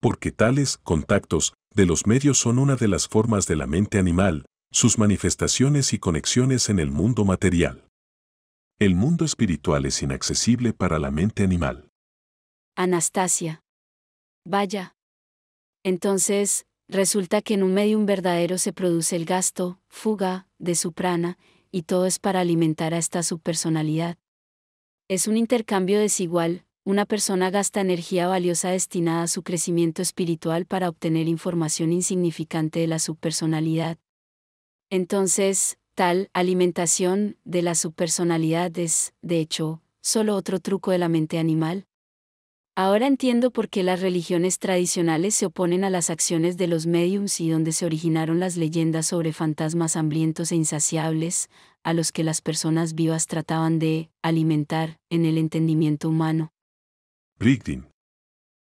Porque tales contactos de los medios son una de las formas de la mente animal, sus manifestaciones y conexiones en el mundo material. El mundo espiritual es inaccesible para la mente animal. Anastasia. Vaya. Entonces, resulta que en un medium verdadero se produce el gasto, fuga, de su prana, y todo es para alimentar a esta subpersonalidad. Es un intercambio desigual, una persona gasta energía valiosa destinada a su crecimiento espiritual para obtener información insignificante de la subpersonalidad. Entonces, tal alimentación de la subpersonalidad es, de hecho, solo otro truco de la mente animal. Ahora entiendo por qué las religiones tradicionales se oponen a las acciones de los mediums y donde se originaron las leyendas sobre fantasmas hambrientos e insaciables, a los que las personas vivas trataban de alimentar en el entendimiento humano. Brigdin.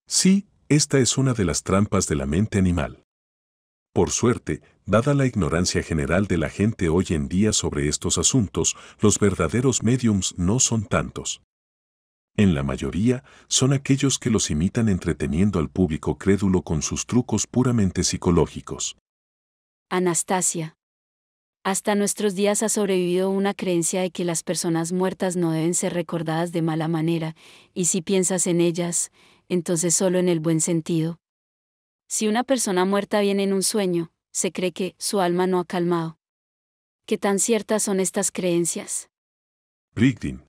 Sí, esta es una de las trampas de la mente animal. Por suerte, dada la ignorancia general de la gente hoy en día sobre estos asuntos, los verdaderos mediums no son tantos. En la mayoría, son aquellos que los imitan entreteniendo al público crédulo con sus trucos puramente psicológicos. Anastasia. Hasta nuestros días ha sobrevivido una creencia de que las personas muertas no deben ser recordadas de mala manera, y si piensas en ellas, entonces solo en el buen sentido. Si una persona muerta viene en un sueño, se cree que su alma no ha calmado. ¿Qué tan ciertas son estas creencias? Brigdin.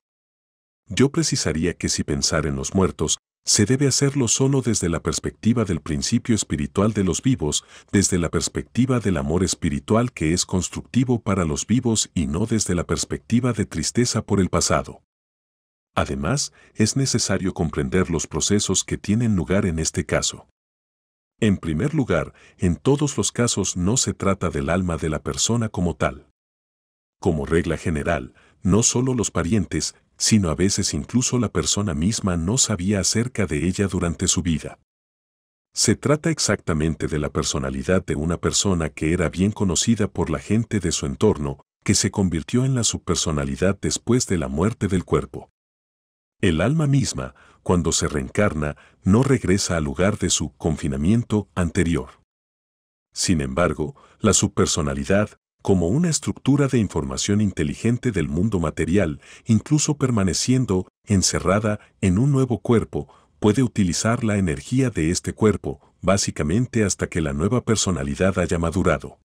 Yo precisaría que si pensar en los muertos, se debe hacerlo solo desde la perspectiva del principio espiritual de los vivos, desde la perspectiva del amor espiritual que es constructivo para los vivos y no desde la perspectiva de tristeza por el pasado. Además, es necesario comprender los procesos que tienen lugar en este caso. En primer lugar, en todos los casos no se trata del alma de la persona como tal. Como regla general, no solo los parientes, sino a veces incluso la persona misma no sabía acerca de ella durante su vida. Se trata exactamente de la personalidad de una persona que era bien conocida por la gente de su entorno, que se convirtió en la subpersonalidad después de la muerte del cuerpo. El alma misma, cuando se reencarna, no regresa al lugar de su confinamiento anterior. Sin embargo, la subpersonalidad, como una estructura de información inteligente del mundo material, incluso permaneciendo encerrada en un nuevo cuerpo, puede utilizar la energía de este cuerpo, básicamente hasta que la nueva personalidad haya madurado.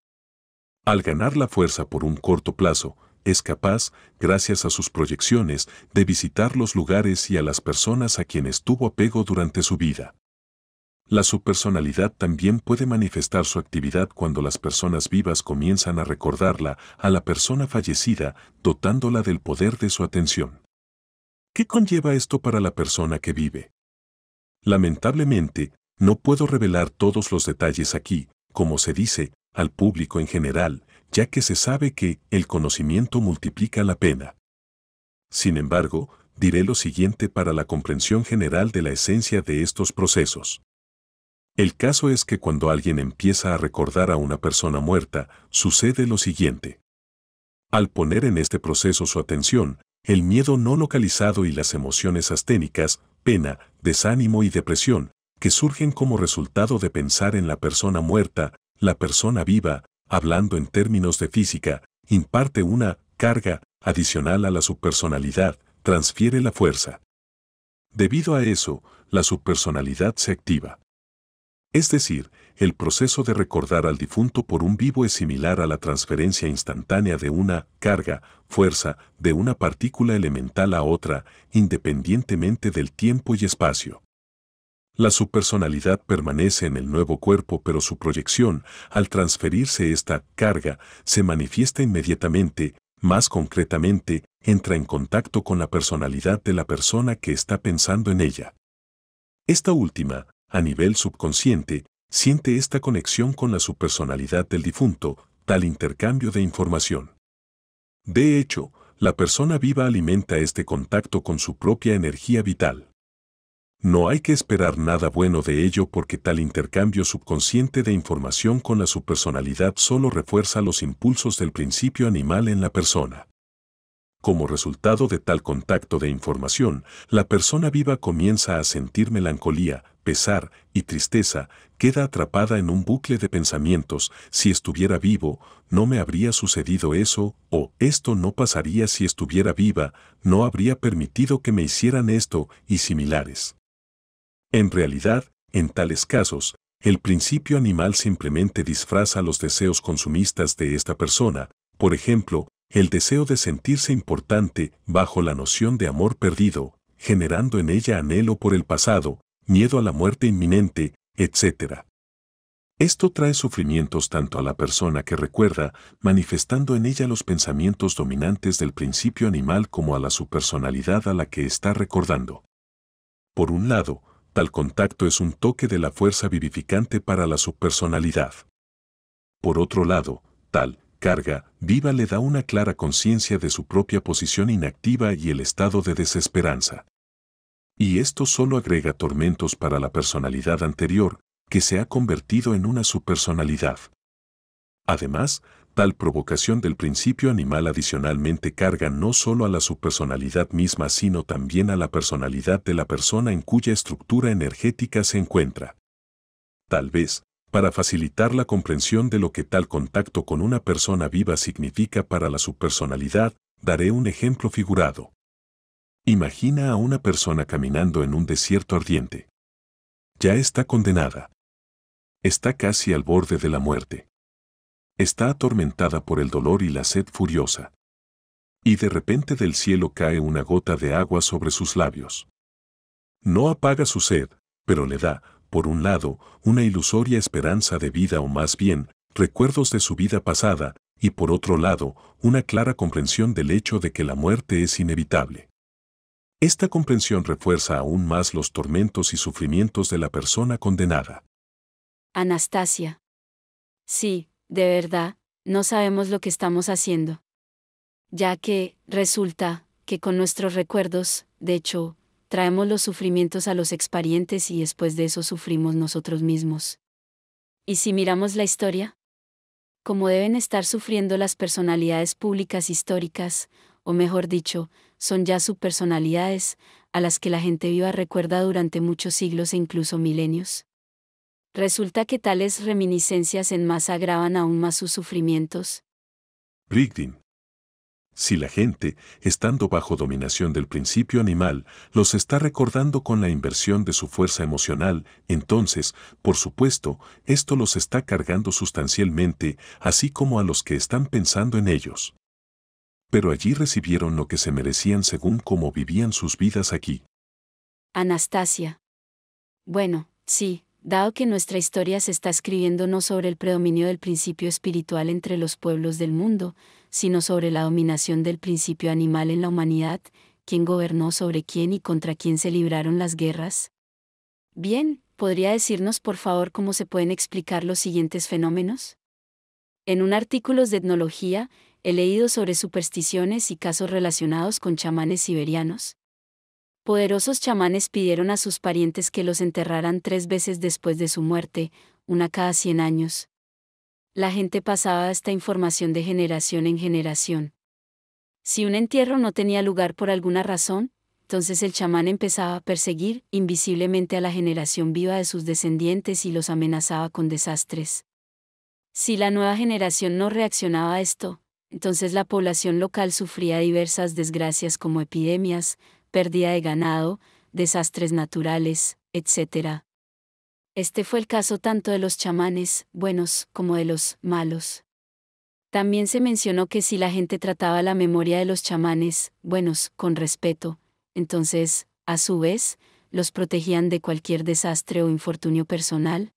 Al ganar la fuerza por un corto plazo, es capaz, gracias a sus proyecciones, de visitar los lugares y a las personas a quienes tuvo apego durante su vida. La subpersonalidad también puede manifestar su actividad cuando las personas vivas comienzan a recordarla a la persona fallecida, dotándola del poder de su atención. ¿Qué conlleva esto para la persona que vive? Lamentablemente, no puedo revelar todos los detalles aquí, como se dice, al público en general, ya que se sabe que el conocimiento multiplica la pena. Sin embargo, diré lo siguiente para la comprensión general de la esencia de estos procesos. El caso es que cuando alguien empieza a recordar a una persona muerta, sucede lo siguiente. Al poner en este proceso su atención, el miedo no localizado y las emociones asténicas, pena, desánimo y depresión, que surgen como resultado de pensar en la persona muerta, la persona viva, hablando en términos de física, imparte una carga adicional a la subpersonalidad, transfiere la fuerza. Debido a eso, la subpersonalidad se activa. Es decir, el proceso de recordar al difunto por un vivo es similar a la transferencia instantánea de una carga, fuerza, de una partícula elemental a otra, independientemente del tiempo y espacio. La subpersonalidad permanece en el nuevo cuerpo pero su proyección, al transferirse esta carga, se manifiesta inmediatamente, más concretamente, entra en contacto con la personalidad de la persona que está pensando en ella. Esta última, a nivel subconsciente, siente esta conexión con la subpersonalidad del difunto, tal intercambio de información. De hecho, la persona viva alimenta este contacto con su propia energía vital. No hay que esperar nada bueno de ello porque tal intercambio subconsciente de información con la subpersonalidad solo refuerza los impulsos del principio animal en la persona. Como resultado de tal contacto de información, la persona viva comienza a sentir melancolía, pesar y tristeza, queda atrapada en un bucle de pensamientos, si estuviera vivo, no me habría sucedido eso, o esto no pasaría si estuviera viva, no habría permitido que me hicieran esto, y similares. En realidad, en tales casos, el principio animal simplemente disfraza los deseos consumistas de esta persona, por ejemplo, el deseo de sentirse importante bajo la noción de amor perdido, generando en ella anhelo por el pasado, miedo a la muerte inminente, etc. Esto trae sufrimientos tanto a la persona que recuerda, manifestando en ella los pensamientos dominantes del principio animal como a la su personalidad a la que está recordando. Por un lado, tal contacto es un toque de la fuerza vivificante para la subpersonalidad. Por otro lado, tal carga viva le da una clara conciencia de su propia posición inactiva y el estado de desesperanza. Y esto solo agrega tormentos para la personalidad anterior, que se ha convertido en una subpersonalidad. Además, tal provocación del principio animal adicionalmente carga no solo a la subpersonalidad misma sino también a la personalidad de la persona en cuya estructura energética se encuentra. Tal vez, para facilitar la comprensión de lo que tal contacto con una persona viva significa para la subpersonalidad, daré un ejemplo figurado. Imagina a una persona caminando en un desierto ardiente. Ya está condenada. Está casi al borde de la muerte. Está atormentada por el dolor y la sed furiosa. Y de repente del cielo cae una gota de agua sobre sus labios. No apaga su sed, pero le da, por un lado, una ilusoria esperanza de vida o más bien, recuerdos de su vida pasada, y por otro lado, una clara comprensión del hecho de que la muerte es inevitable. Esta comprensión refuerza aún más los tormentos y sufrimientos de la persona condenada. Anastasia. Sí, de verdad, no sabemos lo que estamos haciendo. Ya que, resulta, que con nuestros recuerdos, de hecho, traemos los sufrimientos a los exparientes y después de eso sufrimos nosotros mismos. ¿Y si miramos la historia? Como deben estar sufriendo las personalidades públicas históricas, o mejor dicho, son ya subpersonalidades, a las que la gente viva recuerda durante muchos siglos e incluso milenios. Resulta que tales reminiscencias en masa agravan aún más sus sufrimientos. Brigdin. Si la gente, estando bajo dominación del principio animal, los está recordando con la inversión de su fuerza emocional, entonces, por supuesto, esto los está cargando sustancialmente, así como a los que están pensando en ellos. Pero allí recibieron lo que se merecían según cómo vivían sus vidas aquí. Anastasia. Bueno, sí, dado que nuestra historia se está escribiendo no sobre el predominio del principio espiritual entre los pueblos del mundo, sino sobre la dominación del principio animal en la humanidad, quién gobernó sobre quién y contra quién se libraron las guerras. Bien, ¿podría decirnos por favor cómo se pueden explicar los siguientes fenómenos? En un artículo de etnología, he leído sobre supersticiones y casos relacionados con chamanes siberianos. Poderosos chamanes pidieron a sus parientes que los enterraran tres veces después de su muerte, una cada cien años. La gente pasaba esta información de generación en generación. Si un entierro no tenía lugar por alguna razón, entonces el chamán empezaba a perseguir invisiblemente a la generación viva de sus descendientes y los amenazaba con desastres. Si la nueva generación no reaccionaba a esto, entonces la población local sufría diversas desgracias como epidemias, pérdida de ganado, desastres naturales, etc. Este fue el caso tanto de los chamanes, buenos, como de los malos. También se mencionó que si la gente trataba la memoria de los chamanes, buenos, con respeto, entonces, a su vez, los protegían de cualquier desastre o infortunio personal.